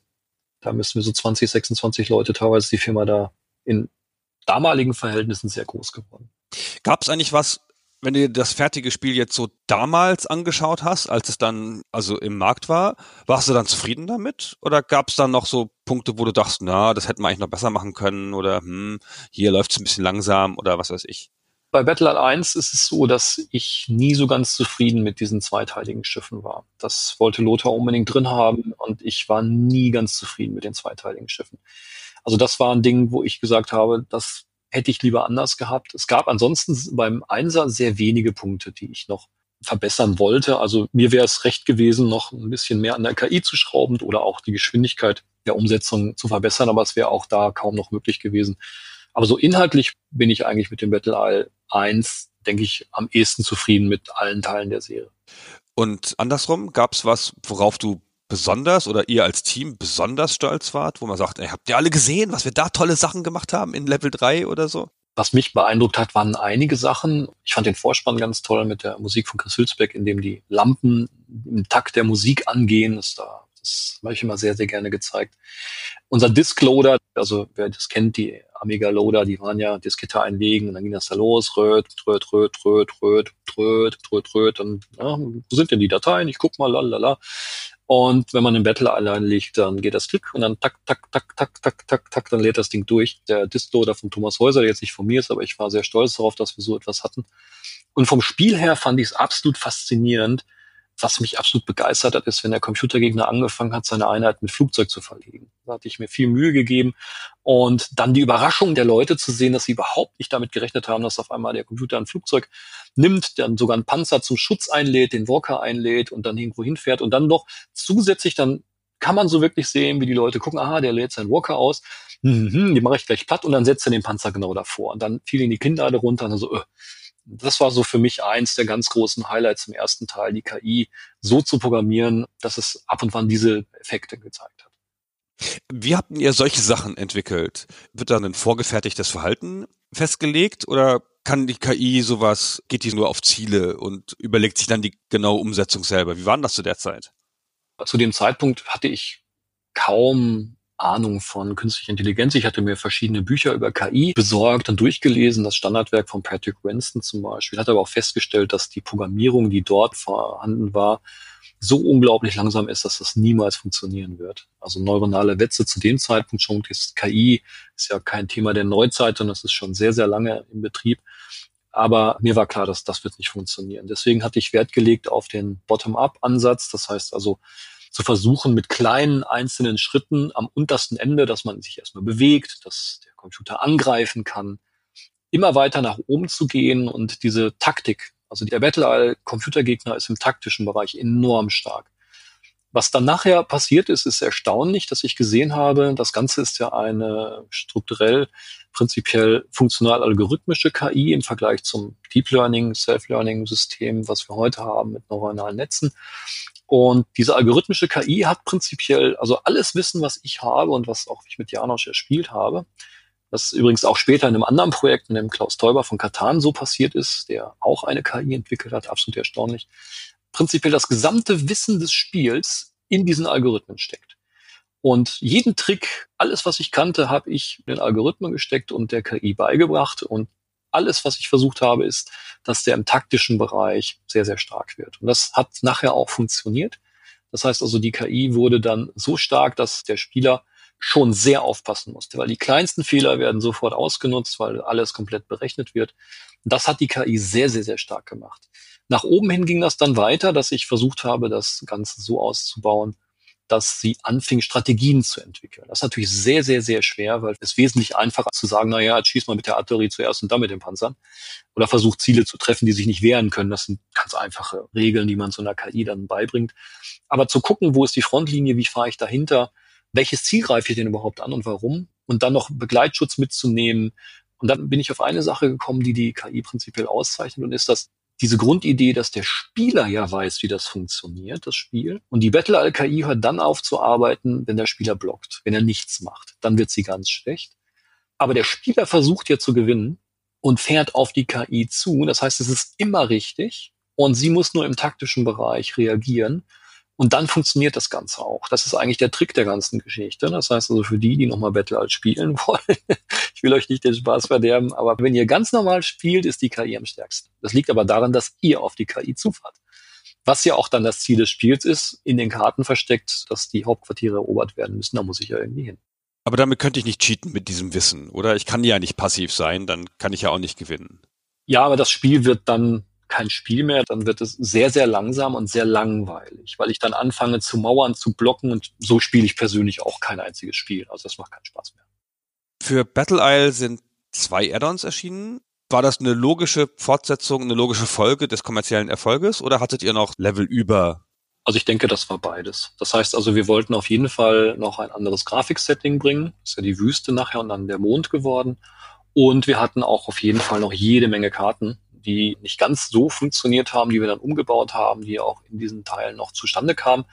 Da müssten wir so 20, 26 Leute teilweise die Firma da in damaligen Verhältnissen sehr groß geworden. Gab es eigentlich was, wenn du dir das fertige Spiel jetzt so damals angeschaut hast, als es dann also im Markt war, warst du dann zufrieden damit? Oder gab es dann noch so Punkte, wo du dachtest, na, das hätten wir eigentlich noch besser machen können oder hm, hier läuft es ein bisschen langsam oder was weiß ich? Bei Battle 1 ist es so, dass ich nie so ganz zufrieden mit diesen zweiteiligen Schiffen war. Das wollte Lothar unbedingt drin haben und ich war nie ganz zufrieden mit den zweiteiligen Schiffen. Also das war ein Ding, wo ich gesagt habe, das hätte ich lieber anders gehabt. Es gab ansonsten beim Einser sehr wenige Punkte, die ich noch verbessern wollte. Also mir wäre es recht gewesen, noch ein bisschen mehr an der KI zu schrauben oder auch die Geschwindigkeit der Umsetzung zu verbessern, aber es wäre auch da kaum noch möglich gewesen. Aber so inhaltlich bin ich eigentlich mit dem Battle Isle 1, denke ich, am ehesten zufrieden mit allen Teilen der Serie. Und andersrum, gab es was, worauf du besonders oder ihr als Team besonders stolz wart, wo man sagt, ey, habt ihr alle gesehen, was wir da tolle Sachen gemacht haben in Level 3 oder so? Was mich beeindruckt hat, waren einige Sachen. Ich fand den Vorspann ganz toll mit der Musik von Chris Hülsbeck, in dem die Lampen im Takt der Musik angehen. Das, da, das habe ich immer sehr, sehr gerne gezeigt. Unser Diskloader, also wer das kennt, die Amiga Loader, die waren ja Diskette einlegen und dann ging das da los, röt, röt, röt, röt, röt, röt, röt, röt, und ja, wo sind denn die Dateien? Ich guck mal, lalala. Und wenn man im Battle allein liegt, dann geht das Klick und dann tak, tak, tak, tak, tak, tak, tak, dann lädt das Ding durch. Der Distloader von Thomas Häuser, der jetzt nicht von mir ist, aber ich war sehr stolz darauf, dass wir so etwas hatten. Und vom Spiel her fand ich es absolut faszinierend, was mich absolut begeistert hat, ist, wenn der Computergegner angefangen hat, seine Einheit mit Flugzeug zu verlegen. Da hatte ich mir viel Mühe gegeben. Und dann die Überraschung der Leute zu sehen, dass sie überhaupt nicht damit gerechnet haben, dass auf einmal der Computer ein Flugzeug nimmt, dann sogar einen Panzer zum Schutz einlädt, den Walker einlädt und dann irgendwo hinfährt und dann noch zusätzlich dann kann man so wirklich sehen, wie die Leute gucken, aha, der lädt seinen Walker aus, mhm, die mache ich gleich platt und dann setzt er den Panzer genau davor. Und dann fiel ihn die Kinnlade runter und dann so, äh, das war so für mich eins der ganz großen Highlights im ersten Teil, die KI so zu programmieren, dass es ab und wann diese Effekte gezeigt hat. Wie habt ihr solche Sachen entwickelt? Wird dann ein vorgefertigtes Verhalten festgelegt oder kann die KI sowas, geht die nur auf Ziele und überlegt sich dann die genaue Umsetzung selber? Wie war das zu der Zeit? Zu dem Zeitpunkt hatte ich kaum Ahnung von künstlicher Intelligenz. Ich hatte mir verschiedene Bücher über KI besorgt und durchgelesen, das Standardwerk von Patrick Winston zum Beispiel, hatte aber auch festgestellt, dass die Programmierung, die dort vorhanden war, so unglaublich langsam ist, dass das niemals funktionieren wird. Also neuronale Netze zu dem Zeitpunkt schon ist KI ist ja kein Thema der Neuzeit, sondern es ist schon sehr, sehr lange im Betrieb. Aber mir war klar, dass das wird nicht funktionieren. Deswegen hatte ich Wert gelegt auf den Bottom-up-Ansatz. Das heißt also, zu versuchen, mit kleinen einzelnen Schritten am untersten Ende, dass man sich erstmal bewegt, dass der Computer angreifen kann, immer weiter nach oben zu gehen und diese Taktik, also der Battle Computergegner ist im taktischen Bereich enorm stark. Was dann nachher passiert ist, ist erstaunlich, dass ich gesehen habe, das Ganze ist ja eine strukturell, prinzipiell funktional algorithmische KI im Vergleich zum Deep Learning, Self-Learning System, was wir heute haben mit neuronalen Netzen. Und diese algorithmische KI hat prinzipiell, also alles Wissen, was ich habe und was auch ich mit Janosch erspielt habe, was übrigens auch später in einem anderen Projekt, in dem Klaus Teuber von Katan so passiert ist, der auch eine KI entwickelt hat, absolut erstaunlich, prinzipiell das gesamte Wissen des Spiels in diesen Algorithmen steckt. Und jeden Trick, alles, was ich kannte, habe ich in den Algorithmen gesteckt und der KI beigebracht. Und alles, was ich versucht habe, ist, dass der im taktischen Bereich sehr, sehr stark wird. Und das hat nachher auch funktioniert. Das heißt also, die KI wurde dann so stark, dass der Spieler schon sehr aufpassen musste, weil die kleinsten Fehler werden sofort ausgenutzt, weil alles komplett berechnet wird. Das hat die KI sehr, sehr, sehr stark gemacht. Nach oben hin ging das dann weiter, dass ich versucht habe, das Ganze so auszubauen, dass sie anfing, Strategien zu entwickeln. Das ist natürlich sehr, sehr, sehr schwer, weil es wesentlich einfacher zu sagen, na ja, jetzt schieß mal mit der Artillerie zuerst und dann mit den Panzern. Oder versucht Ziele zu treffen, die sich nicht wehren können. Das sind ganz einfache Regeln, die man so einer KI dann beibringt. Aber zu gucken, wo ist die Frontlinie, wie fahre ich dahinter, welches Ziel greife ich denn überhaupt an und warum? Und dann noch Begleitschutz mitzunehmen. Und dann bin ich auf eine Sache gekommen, die die KI prinzipiell auszeichnet und ist das, diese Grundidee, dass der Spieler ja weiß, wie das funktioniert, das Spiel. Und die Battle Al-KI hört dann auf zu arbeiten, wenn der Spieler blockt, wenn er nichts macht. Dann wird sie ganz schlecht. Aber der Spieler versucht ja zu gewinnen und fährt auf die KI zu. Das heißt, es ist immer richtig. Und sie muss nur im taktischen Bereich reagieren. Und dann funktioniert das Ganze auch. Das ist eigentlich der Trick der ganzen Geschichte. Das heißt also für die, die nochmal Battle als spielen wollen, ich will euch nicht den Spaß verderben, aber wenn ihr ganz normal spielt, ist die KI am stärksten. Das liegt aber daran, dass ihr auf die KI zufahrt. Was ja auch dann das Ziel des Spiels ist, in den Karten versteckt, dass die Hauptquartiere erobert werden müssen. Da muss ich ja irgendwie hin. Aber damit könnte ich nicht cheaten mit diesem Wissen, oder? Ich kann ja nicht passiv sein, dann kann ich ja auch nicht gewinnen. Ja, aber das Spiel wird dann kein Spiel mehr, dann wird es sehr, sehr langsam und sehr langweilig, weil ich dann anfange zu mauern, zu blocken und so spiele ich persönlich auch kein einziges Spiel. Also das macht keinen Spaß mehr. Für Battle Isle sind zwei Add-ons erschienen. War das eine logische Fortsetzung, eine logische Folge des kommerziellen Erfolges oder hattet ihr noch Level über? Also ich denke, das war beides. Das heißt also, wir wollten auf jeden Fall noch ein anderes Grafiksetting bringen. Das ist ja die Wüste nachher und dann der Mond geworden. Und wir hatten auch auf jeden Fall noch jede Menge Karten, die nicht ganz so funktioniert haben, die wir dann umgebaut haben, die auch in diesen Teilen noch zustande kamen.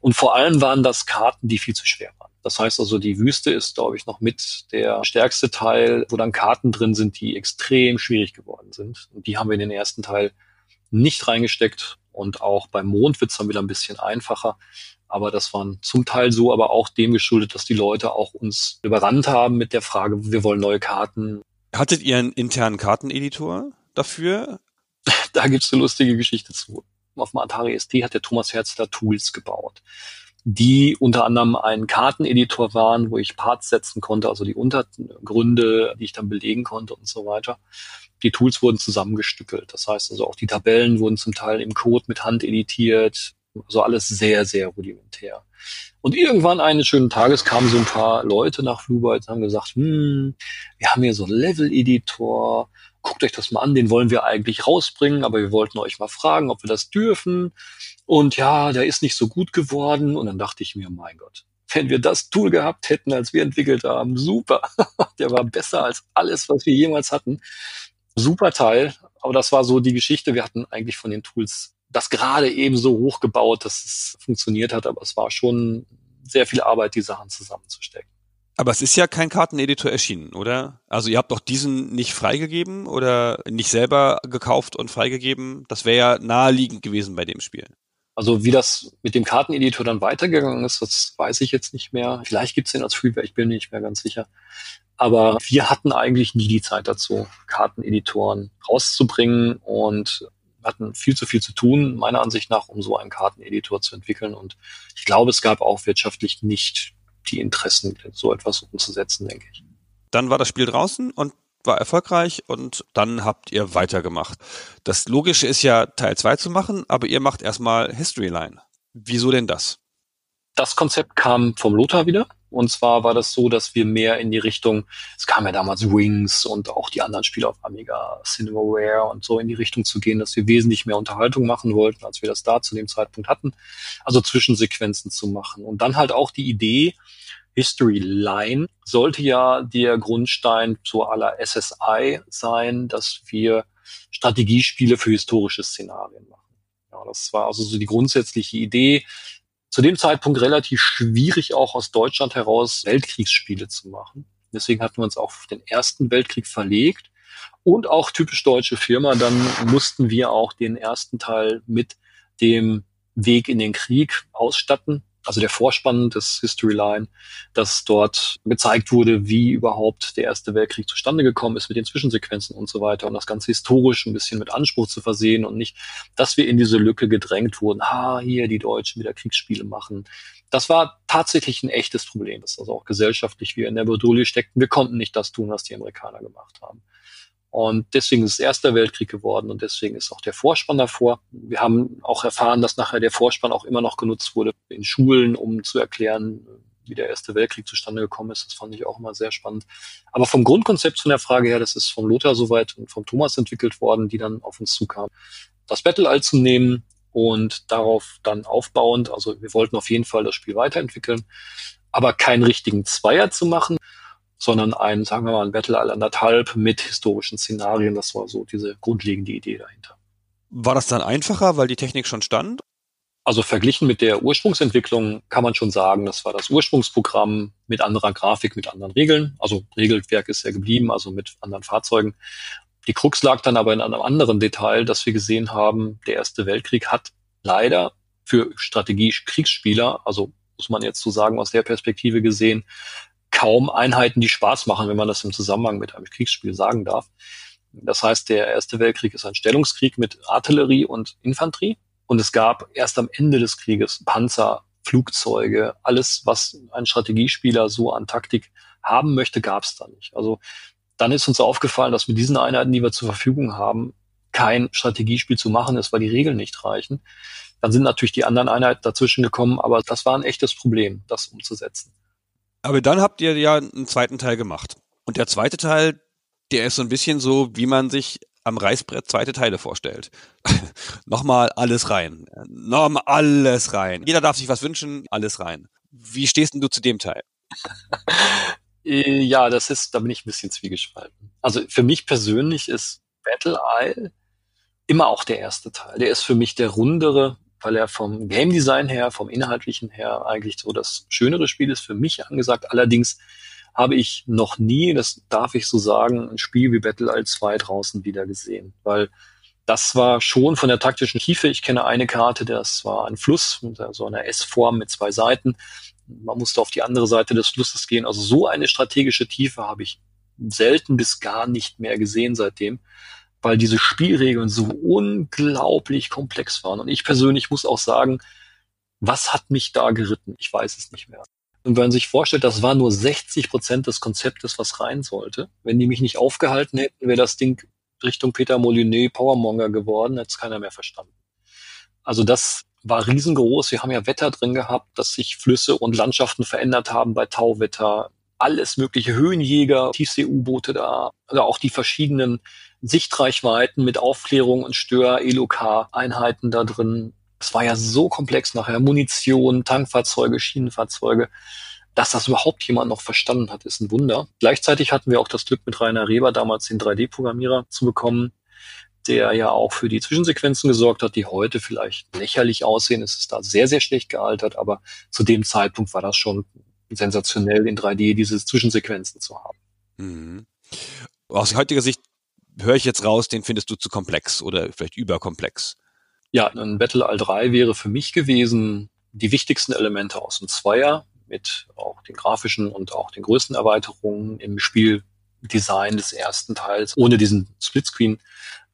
Und vor allem waren das Karten, die viel zu schwer waren. Das heißt also, die Wüste ist, glaube ich, noch mit der stärkste Teil, wo dann Karten drin sind, die extrem schwierig geworden sind. Und die haben wir in den ersten Teil nicht reingesteckt. Und auch beim Mond wird es dann wieder ein bisschen einfacher. Aber das waren zum Teil so, aber auch dem geschuldet, dass die Leute auch uns überrannt haben mit der Frage, wir wollen neue Karten. Hattet ihr einen internen Karteneditor? Dafür? Da gibt's eine lustige Geschichte zu. Auf dem Atari ST hat der Thomas Herzler Tools gebaut, die unter anderem ein Karteneditor waren, wo ich Parts setzen konnte, also die Untergründe, die ich dann belegen konnte und so weiter. Die Tools wurden zusammengestückelt. Das heißt also auch die Tabellen wurden zum Teil im Code mit Hand editiert. Also alles sehr, sehr rudimentär. Und irgendwann eines schönen Tages kamen so ein paar Leute nach Flugbeit und haben gesagt, hm, wir haben hier so einen Level-Editor, guckt euch das mal an, den wollen wir eigentlich rausbringen, aber wir wollten euch mal fragen, ob wir das dürfen. Und ja, der ist nicht so gut geworden. Und dann dachte ich mir, mein Gott, wenn wir das Tool gehabt hätten, als wir entwickelt haben, super. der war besser als alles, was wir jemals hatten. Super Teil. Aber das war so die Geschichte. Wir hatten eigentlich von den Tools das gerade eben so hochgebaut, dass es funktioniert hat. Aber es war schon sehr viel Arbeit, die Sachen zusammenzustecken. Aber es ist ja kein Karteneditor erschienen, oder? Also ihr habt doch diesen nicht freigegeben oder nicht selber gekauft und freigegeben. Das wäre ja naheliegend gewesen bei dem Spiel. Also wie das mit dem Karteneditor dann weitergegangen ist, das weiß ich jetzt nicht mehr. Vielleicht gibt's den als Freeware, ich bin mir nicht mehr ganz sicher. Aber wir hatten eigentlich nie die Zeit dazu, Karteneditoren rauszubringen und hatten viel zu viel zu tun, meiner Ansicht nach, um so einen Karteneditor zu entwickeln. Und ich glaube, es gab auch wirtschaftlich nicht die Interessen, so etwas umzusetzen, denke ich. Dann war das Spiel draußen und war erfolgreich und dann habt ihr weitergemacht. Das Logische ist ja Teil 2 zu machen, aber ihr macht erstmal Historyline. Wieso denn das? Das Konzept kam vom Lothar wieder. Und zwar war das so, dass wir mehr in die Richtung, es kam ja damals Wings und auch die anderen Spiele auf Amiga, Cinemaware und so in die Richtung zu gehen, dass wir wesentlich mehr Unterhaltung machen wollten, als wir das da zu dem Zeitpunkt hatten. Also Zwischensequenzen zu machen. Und dann halt auch die Idee, History Line sollte ja der Grundstein zu aller SSI sein, dass wir Strategiespiele für historische Szenarien machen. Ja, das war also so die grundsätzliche Idee zu dem Zeitpunkt relativ schwierig, auch aus Deutschland heraus Weltkriegsspiele zu machen. Deswegen hatten wir uns auch auf den Ersten Weltkrieg verlegt. Und auch typisch deutsche Firma, dann mussten wir auch den ersten Teil mit dem Weg in den Krieg ausstatten also der Vorspann des Historyline, dass dort gezeigt wurde, wie überhaupt der Erste Weltkrieg zustande gekommen ist mit den Zwischensequenzen und so weiter und das Ganze historisch ein bisschen mit Anspruch zu versehen und nicht, dass wir in diese Lücke gedrängt wurden, ha, hier die Deutschen wieder Kriegsspiele machen. Das war tatsächlich ein echtes Problem, das also auch gesellschaftlich wir in der Bredouille steckten. Wir konnten nicht das tun, was die Amerikaner gemacht haben. Und deswegen ist es Erster Weltkrieg geworden und deswegen ist auch der Vorspann davor. Wir haben auch erfahren, dass nachher der Vorspann auch immer noch genutzt wurde in Schulen, um zu erklären, wie der Erste Weltkrieg zustande gekommen ist. Das fand ich auch immer sehr spannend. Aber vom Grundkonzept von der Frage her, das ist vom Lothar soweit und vom Thomas entwickelt worden, die dann auf uns zukamen. Das Battle All zu nehmen und darauf dann aufbauend, also wir wollten auf jeden Fall das Spiel weiterentwickeln, aber keinen richtigen Zweier zu machen, sondern ein, sagen wir mal, ein Battle anderthalb mit historischen Szenarien. Das war so diese grundlegende Idee dahinter. War das dann einfacher, weil die Technik schon stand? Also verglichen mit der Ursprungsentwicklung kann man schon sagen, das war das Ursprungsprogramm mit anderer Grafik, mit anderen Regeln. Also Regelwerk ist ja geblieben, also mit anderen Fahrzeugen. Die Krux lag dann aber in einem anderen Detail, dass wir gesehen haben, der Erste Weltkrieg hat leider für Strategie-Kriegsspieler, also muss man jetzt so sagen, aus der Perspektive gesehen, kaum Einheiten, die Spaß machen, wenn man das im Zusammenhang mit einem Kriegsspiel sagen darf. Das heißt, der Erste Weltkrieg ist ein Stellungskrieg mit Artillerie und Infanterie. Und es gab erst am Ende des Krieges Panzer, Flugzeuge, alles, was ein Strategiespieler so an Taktik haben möchte, gab es da nicht. Also dann ist uns aufgefallen, dass mit diesen Einheiten, die wir zur Verfügung haben, kein Strategiespiel zu machen ist, weil die Regeln nicht reichen. Dann sind natürlich die anderen Einheiten dazwischen gekommen, aber das war ein echtes Problem, das umzusetzen. Aber dann habt ihr ja einen zweiten Teil gemacht. Und der zweite Teil, der ist so ein bisschen so, wie man sich am Reißbrett zweite Teile vorstellt. Nochmal alles rein. Nochmal alles rein. Jeder darf sich was wünschen, alles rein. Wie stehst denn du zu dem Teil? Äh, ja, das ist, da bin ich ein bisschen zwiegespalten. Also für mich persönlich ist Battle Isle immer auch der erste Teil. Der ist für mich der rundere, weil er vom Game Design her, vom inhaltlichen her eigentlich so das schönere Spiel ist für mich angesagt. Allerdings habe ich noch nie, das darf ich so sagen, ein Spiel wie Battle Isle 2 draußen wieder gesehen, weil das war schon von der taktischen Tiefe. Ich kenne eine Karte, das war ein Fluss mit so einer S-Form mit zwei Seiten. Man musste auf die andere Seite des Flusses gehen. Also so eine strategische Tiefe habe ich selten bis gar nicht mehr gesehen seitdem, weil diese Spielregeln so unglaublich komplex waren. Und ich persönlich muss auch sagen, was hat mich da geritten? Ich weiß es nicht mehr. Und wenn man sich vorstellt, das war nur 60 Prozent des Konzeptes, was rein sollte. Wenn die mich nicht aufgehalten hätten, wäre das Ding Richtung Peter Molyneux Powermonger geworden, hätte es keiner mehr verstanden. Also das war riesengroß. Wir haben ja Wetter drin gehabt, dass sich Flüsse und Landschaften verändert haben bei Tauwetter. Alles mögliche Höhenjäger, Tiefsee-U-Boote da, also auch die verschiedenen Sichtreichweiten mit Aufklärung und Stör-Elokar-Einheiten da drin. Es war ja so komplex nachher. Munition, Tankfahrzeuge, Schienenfahrzeuge. Dass das überhaupt jemand noch verstanden hat, ist ein Wunder. Gleichzeitig hatten wir auch das Glück, mit Rainer Reber damals den 3D-Programmierer zu bekommen, der ja auch für die Zwischensequenzen gesorgt hat, die heute vielleicht lächerlich aussehen. Es ist da sehr, sehr schlecht gealtert, aber zu dem Zeitpunkt war das schon sensationell, in 3D diese Zwischensequenzen zu haben. Mhm. Aus heutiger Sicht höre ich jetzt raus, den findest du zu komplex oder vielleicht überkomplex. Ja, ein Battle All 3 wäre für mich gewesen, die wichtigsten Elemente aus dem Zweier mit auch den grafischen und auch den größten Erweiterungen im Spieldesign des ersten Teils, ohne diesen Splitscreen,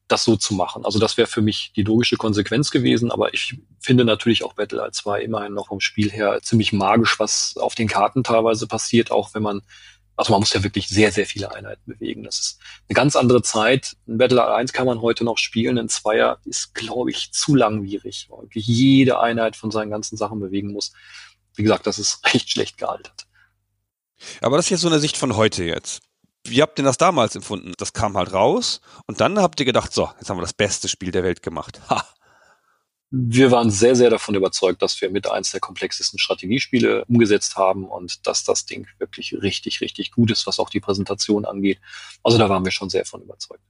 das so zu machen. Also das wäre für mich die logische Konsequenz gewesen, aber ich finde natürlich auch Battle All 2 immerhin noch vom Spiel her ziemlich magisch, was auf den Karten teilweise passiert, auch wenn man also man muss ja wirklich sehr, sehr viele Einheiten bewegen. Das ist eine ganz andere Zeit. Ein Battle 1 kann man heute noch spielen. Ein Zweier ist, glaube ich, zu langwierig, weil wirklich jede Einheit von seinen ganzen Sachen bewegen muss. Wie gesagt, das ist recht schlecht gealtert. Aber das ist jetzt so eine Sicht von heute jetzt. Wie habt ihr das damals empfunden? Das kam halt raus und dann habt ihr gedacht, so, jetzt haben wir das beste Spiel der Welt gemacht. Ha, wir waren sehr, sehr davon überzeugt, dass wir mit eins der komplexesten Strategiespiele umgesetzt haben und dass das Ding wirklich richtig, richtig gut ist, was auch die Präsentation angeht. Also da waren wir schon sehr von überzeugt.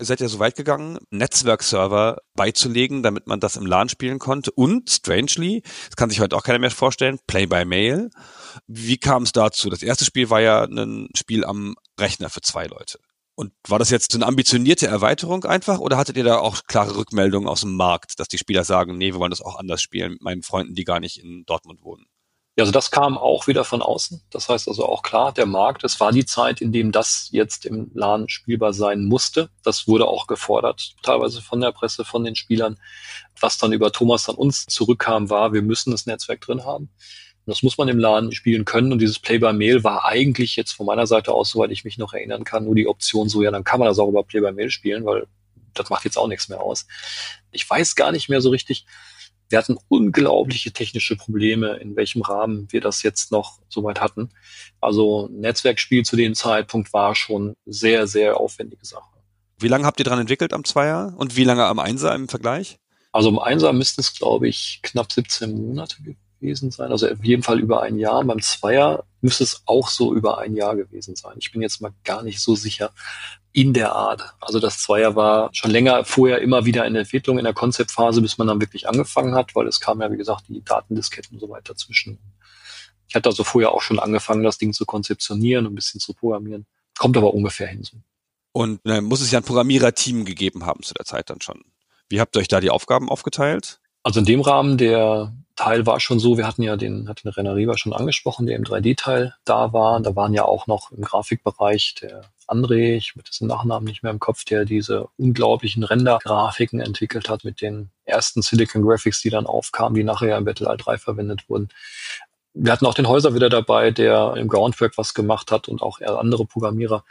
Ihr seid ja so weit gegangen, Netzwerkserver beizulegen, damit man das im LAN spielen konnte. Und strangely, das kann sich heute auch keiner mehr vorstellen, Play by Mail. Wie kam es dazu? Das erste Spiel war ja ein Spiel am Rechner für zwei Leute. Und war das jetzt eine ambitionierte Erweiterung einfach oder hattet ihr da auch klare Rückmeldungen aus dem Markt, dass die Spieler sagen, nee, wir wollen das auch anders spielen mit meinen Freunden, die gar nicht in Dortmund wohnen? Ja, also das kam auch wieder von außen. Das heißt also auch klar, der Markt, es war die Zeit, in dem das jetzt im LAN spielbar sein musste. Das wurde auch gefordert, teilweise von der Presse, von den Spielern. Was dann über Thomas an uns zurückkam, war, wir müssen das Netzwerk drin haben. Und das muss man im LAN spielen können. Und dieses Play by Mail war eigentlich jetzt von meiner Seite aus, soweit ich mich noch erinnern kann, nur die Option so, ja, dann kann man das auch über Play by Mail spielen, weil das macht jetzt auch nichts mehr aus. Ich weiß gar nicht mehr so richtig. Wir hatten unglaubliche technische Probleme, in welchem Rahmen wir das jetzt noch soweit hatten. Also Netzwerkspiel zu dem Zeitpunkt war schon sehr, sehr aufwendige Sache. Wie lange habt ihr dran entwickelt am Zweier und wie lange am Einser im Vergleich? Also im Einser müssten es, glaube ich, knapp 17 Monate gewesen sein. Also auf jeden Fall über ein Jahr. Beim Zweier müsste es auch so über ein Jahr gewesen sein. Ich bin jetzt mal gar nicht so sicher in der Art. Also das Zweier war schon länger vorher immer wieder in der Entwicklung, in der Konzeptphase, bis man dann wirklich angefangen hat, weil es kam ja, wie gesagt, die Datendisketten und so weiter dazwischen. Ich hatte also vorher auch schon angefangen, das Ding zu konzeptionieren und ein bisschen zu programmieren. Kommt aber ungefähr hin so. Und dann muss es ja ein Programmiererteam gegeben haben zu der Zeit dann schon. Wie habt ihr euch da die Aufgaben aufgeteilt? Also in dem Rahmen, der Teil war schon so, wir hatten ja den, hat den Rainer Rieber schon angesprochen, der im 3D-Teil da war. Da waren ja auch noch im Grafikbereich der André, ich habe dessen Nachnamen nicht mehr im Kopf, der diese unglaublichen Render-Grafiken entwickelt hat mit den ersten Silicon Graphics, die dann aufkamen, die nachher im Battle 3 verwendet wurden. Wir hatten auch den Häuser wieder dabei, der im Groundwork was gemacht hat und auch andere Programmierer.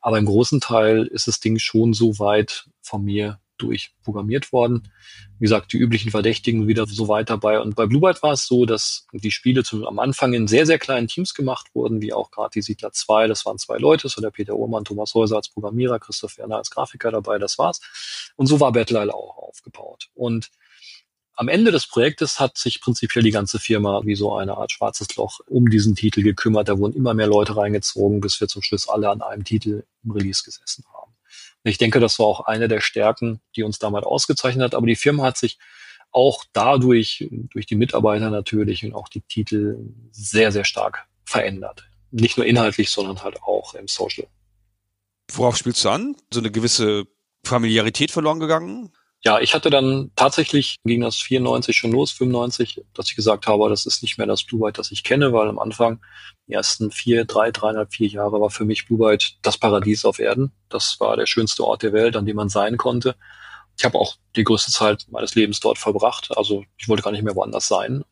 Aber im großen Teil ist das Ding schon so weit von mir durchprogrammiert worden. Wie gesagt, die üblichen Verdächtigen wieder so weit dabei. Und bei Blue Byte war es so, dass die Spiele zum, am Anfang in sehr, sehr kleinen Teams gemacht wurden, wie auch gerade die Siedler 2. Das waren zwei Leute, so der Peter Uhrmann, Thomas Häuser als Programmierer, Christoph Werner als Grafiker dabei, das war's. Und so war Battle Isle auch aufgebaut. Und am Ende des Projektes hat sich prinzipiell die ganze Firma wie so eine Art schwarzes Loch um diesen Titel gekümmert. Da wurden immer mehr Leute reingezogen, bis wir zum Schluss alle an einem Titel im Release gesessen haben. Ich denke, das war auch eine der Stärken, die uns damals ausgezeichnet hat. Aber die Firma hat sich auch dadurch, durch die Mitarbeiter natürlich und auch die Titel sehr, sehr stark verändert. Nicht nur inhaltlich, sondern halt auch im Social. Worauf spielst du an? So eine gewisse Familiarität verloren gegangen? Ja, ich hatte dann tatsächlich, ging das 94 schon los, 95, dass ich gesagt habe, das ist nicht mehr das Blue Byte, das ich kenne, weil am Anfang, die ersten vier, drei, dreieinhalb, vier Jahre war für mich Blue Byte das Paradies auf Erden. Das war der schönste Ort der Welt, an dem man sein konnte. Ich habe auch die größte Zeit meines Lebens dort verbracht. Also ich wollte gar nicht mehr woanders sein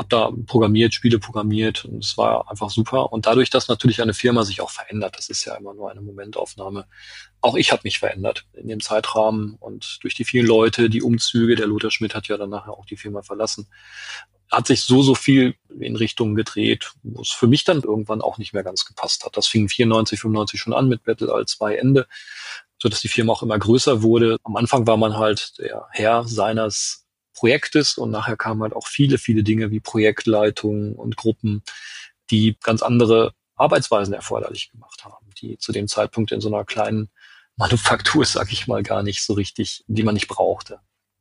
habe da programmiert, Spiele programmiert und es war einfach super. Und dadurch, dass natürlich eine Firma sich auch verändert, das ist ja immer nur eine Momentaufnahme. Auch ich habe mich verändert in dem Zeitrahmen und durch die vielen Leute, die Umzüge, der Lothar Schmidt hat ja dann nachher auch die Firma verlassen, hat sich so, so viel in Richtungen gedreht, wo es für mich dann irgendwann auch nicht mehr ganz gepasst hat. Das fing 94, 95 schon an mit Battle als zwei Ende, so dass die Firma auch immer größer wurde. Am Anfang war man halt der Herr seines Projektes und nachher kamen halt auch viele, viele Dinge wie Projektleitung und Gruppen, die ganz andere Arbeitsweisen erforderlich gemacht haben, die zu dem Zeitpunkt in so einer kleinen Manufaktur, sag ich mal, gar nicht so richtig, die man nicht brauchte.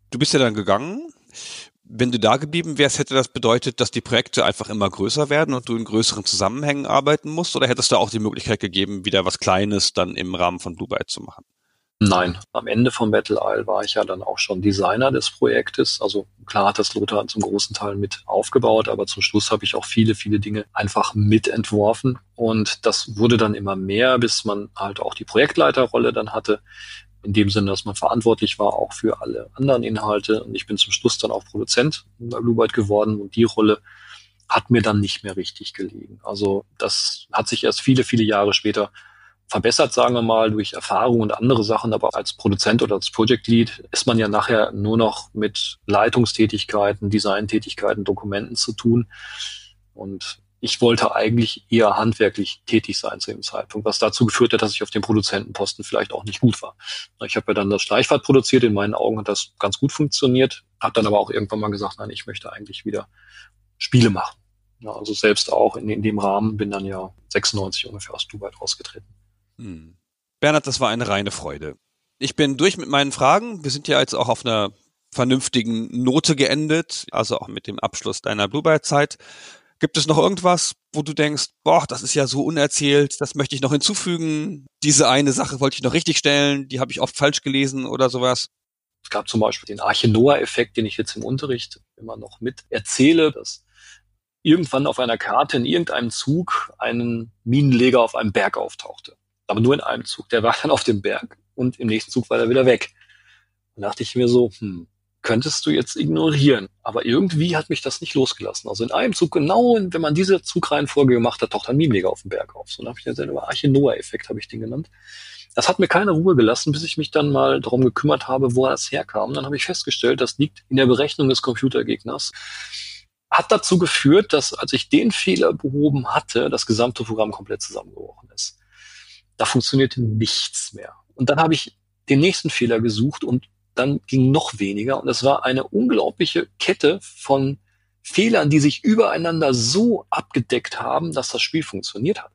Du bist ja dann gegangen. Wenn du da geblieben wärst, hätte das bedeutet, dass die Projekte einfach immer größer werden und du in größeren Zusammenhängen arbeiten musst? Oder hättest du auch die Möglichkeit gegeben, wieder was Kleines dann im Rahmen von Byte zu machen? Nein, am Ende von Battle Isle war ich ja dann auch schon Designer des Projektes. Also klar hat das Lothar zum großen Teil mit aufgebaut, aber zum Schluss habe ich auch viele, viele Dinge einfach mitentworfen. Und das wurde dann immer mehr, bis man halt auch die Projektleiterrolle dann hatte. In dem Sinne, dass man verantwortlich war auch für alle anderen Inhalte. Und ich bin zum Schluss dann auch Produzent bei Bluebyte geworden und die Rolle hat mir dann nicht mehr richtig gelegen. Also das hat sich erst viele, viele Jahre später verbessert, sagen wir mal, durch Erfahrung und andere Sachen, aber als Produzent oder als Project Lead ist man ja nachher nur noch mit Leitungstätigkeiten, Designtätigkeiten, Dokumenten zu tun. Und ich wollte eigentlich eher handwerklich tätig sein zu dem Zeitpunkt, was dazu geführt hat, dass ich auf dem Produzentenposten vielleicht auch nicht gut war. Ich habe ja dann das Schleichfahrt produziert, in meinen Augen hat das ganz gut funktioniert, habe dann aber auch irgendwann mal gesagt, nein, ich möchte eigentlich wieder Spiele machen. Ja, also selbst auch in, in, dem Rahmen bin dann ja 96 ungefähr aus Dubai rausgetreten. Hm. Bernhard, das war eine reine Freude. Ich bin durch mit meinen Fragen. Wir sind ja jetzt auch auf einer vernünftigen Note geendet, also auch mit dem Abschluss deiner Blueberry-Zeit. Gibt es noch irgendwas, wo du denkst, boah, das ist ja so unerzählt, das möchte ich noch hinzufügen, diese eine Sache wollte ich noch richtig stellen, die habe ich oft falsch gelesen oder sowas? Es gab zum Beispiel den Arche Noah-Effekt, den ich jetzt im Unterricht immer noch mit erzähle, dass irgendwann auf einer Karte in irgendeinem Zug einen Minenleger auf einem Berg auftauchte aber nur in einem Zug. Der war dann auf dem Berg und im nächsten Zug war er wieder weg. Dann dachte ich mir so, hm, könntest du jetzt ignorieren. Aber irgendwie hat mich das nicht losgelassen. Also in einem Zug, genau wenn man diese Zugreihenfolge gemacht hat, taucht ein Minenleger auf dem Berg auf. So dann habe ich den Arche Noah-Effekt, habe ich den genannt. Das hat mir keine Ruhe gelassen, bis ich mich dann mal darum gekümmert habe, wo das herkam. Dann habe ich festgestellt, das liegt in der Berechnung des Computergegners. Hat dazu geführt, dass als ich den Fehler behoben hatte, das gesamte Programm komplett zusammengebrochen ist da funktionierte nichts mehr. Und dann habe ich den nächsten Fehler gesucht und dann ging noch weniger. Und es war eine unglaubliche Kette von Fehlern, die sich übereinander so abgedeckt haben, dass das Spiel funktioniert hat.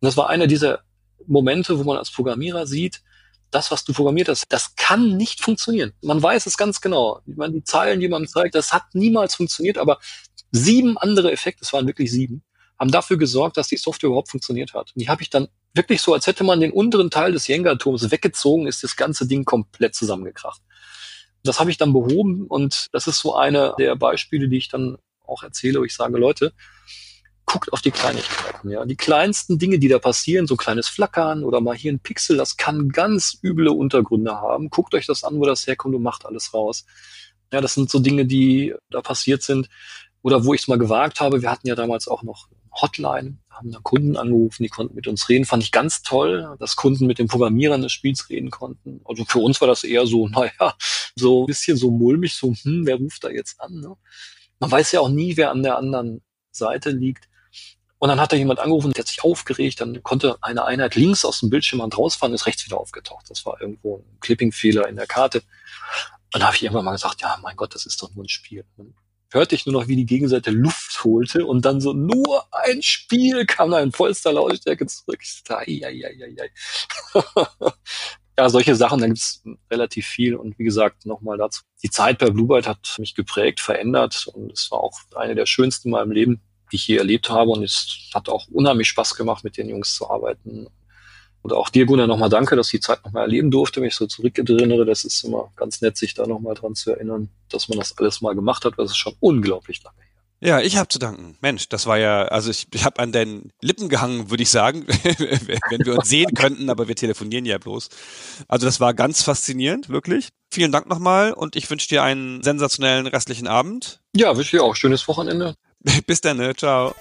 Und das war einer dieser Momente, wo man als Programmierer sieht, das, was du programmiert hast, das kann nicht funktionieren. Man weiß es ganz genau. Ich meine, die Zeilen, die man zeigt, das hat niemals funktioniert, aber sieben andere Effekte, es waren wirklich sieben, haben dafür gesorgt, dass die Software überhaupt funktioniert hat. Und die habe ich dann wirklich so, als hätte man den unteren Teil des Jenga-Turms weggezogen, ist das ganze Ding komplett zusammengekracht. Das habe ich dann behoben und das ist so eine der Beispiele, die ich dann auch erzähle, wo ich sage, Leute, guckt auf die Kleinigkeiten, ja. Die kleinsten Dinge, die da passieren, so ein kleines Flackern oder mal hier ein Pixel, das kann ganz üble Untergründe haben. Guckt euch das an, wo das herkommt und macht alles raus. Ja, das sind so Dinge, die da passiert sind. Oder wo ich es mal gewagt habe, wir hatten ja damals auch noch Hotline, haben da Kunden angerufen, die konnten mit uns reden. Fand ich ganz toll, dass Kunden mit den Programmierern des Spiels reden konnten. Also für uns war das eher so, naja, so ein bisschen so mulmig, so, hm, wer ruft da jetzt an? Ne? Man weiß ja auch nie, wer an der anderen Seite liegt. Und dann hat da jemand angerufen, der hat sich aufgeregt, dann konnte eine Einheit links aus dem Bildschirm rausfahren, ist rechts wieder aufgetaucht. Das war irgendwo ein Clipping-Fehler in der Karte. Und dann habe ich irgendwann mal gesagt, ja, mein Gott, das ist doch nur ein Spiel. Dann hörte ich nur noch, wie die Gegenseite Luft holte und dann so nur ein Spiel kam da in vollster Lautstärke zurück. Ja, solche Sachen, da gibt's relativ viel. Und wie gesagt, nochmal dazu. Die Zeit bei Blue Byte hat mich geprägt, verändert und es war auch eine der schönsten in meinem Leben die ich hier erlebt habe. Und es hat auch unheimlich Spaß gemacht, mit den Jungs zu arbeiten. Und auch dir, Gunnar, nochmal danke, dass ich die Zeit nochmal erleben durfte, wenn ich so zurückerinnere. Das ist immer ganz nett, sich da nochmal dran zu erinnern, dass man das alles mal gemacht hat, weil es ist schon unglaublich lange her. Ja, ich habe zu danken. Mensch, das war ja, also ich, ich habe an deinen Lippen gehangen, würde ich sagen, wenn wir uns sehen könnten, aber wir telefonieren ja bloß. Also das war ganz faszinierend, wirklich. Vielen Dank nochmal und ich wünsche dir einen sensationellen restlichen Abend. Ja, wünsche dir auch schönes Wochenende. Bis dann, ne? ciao.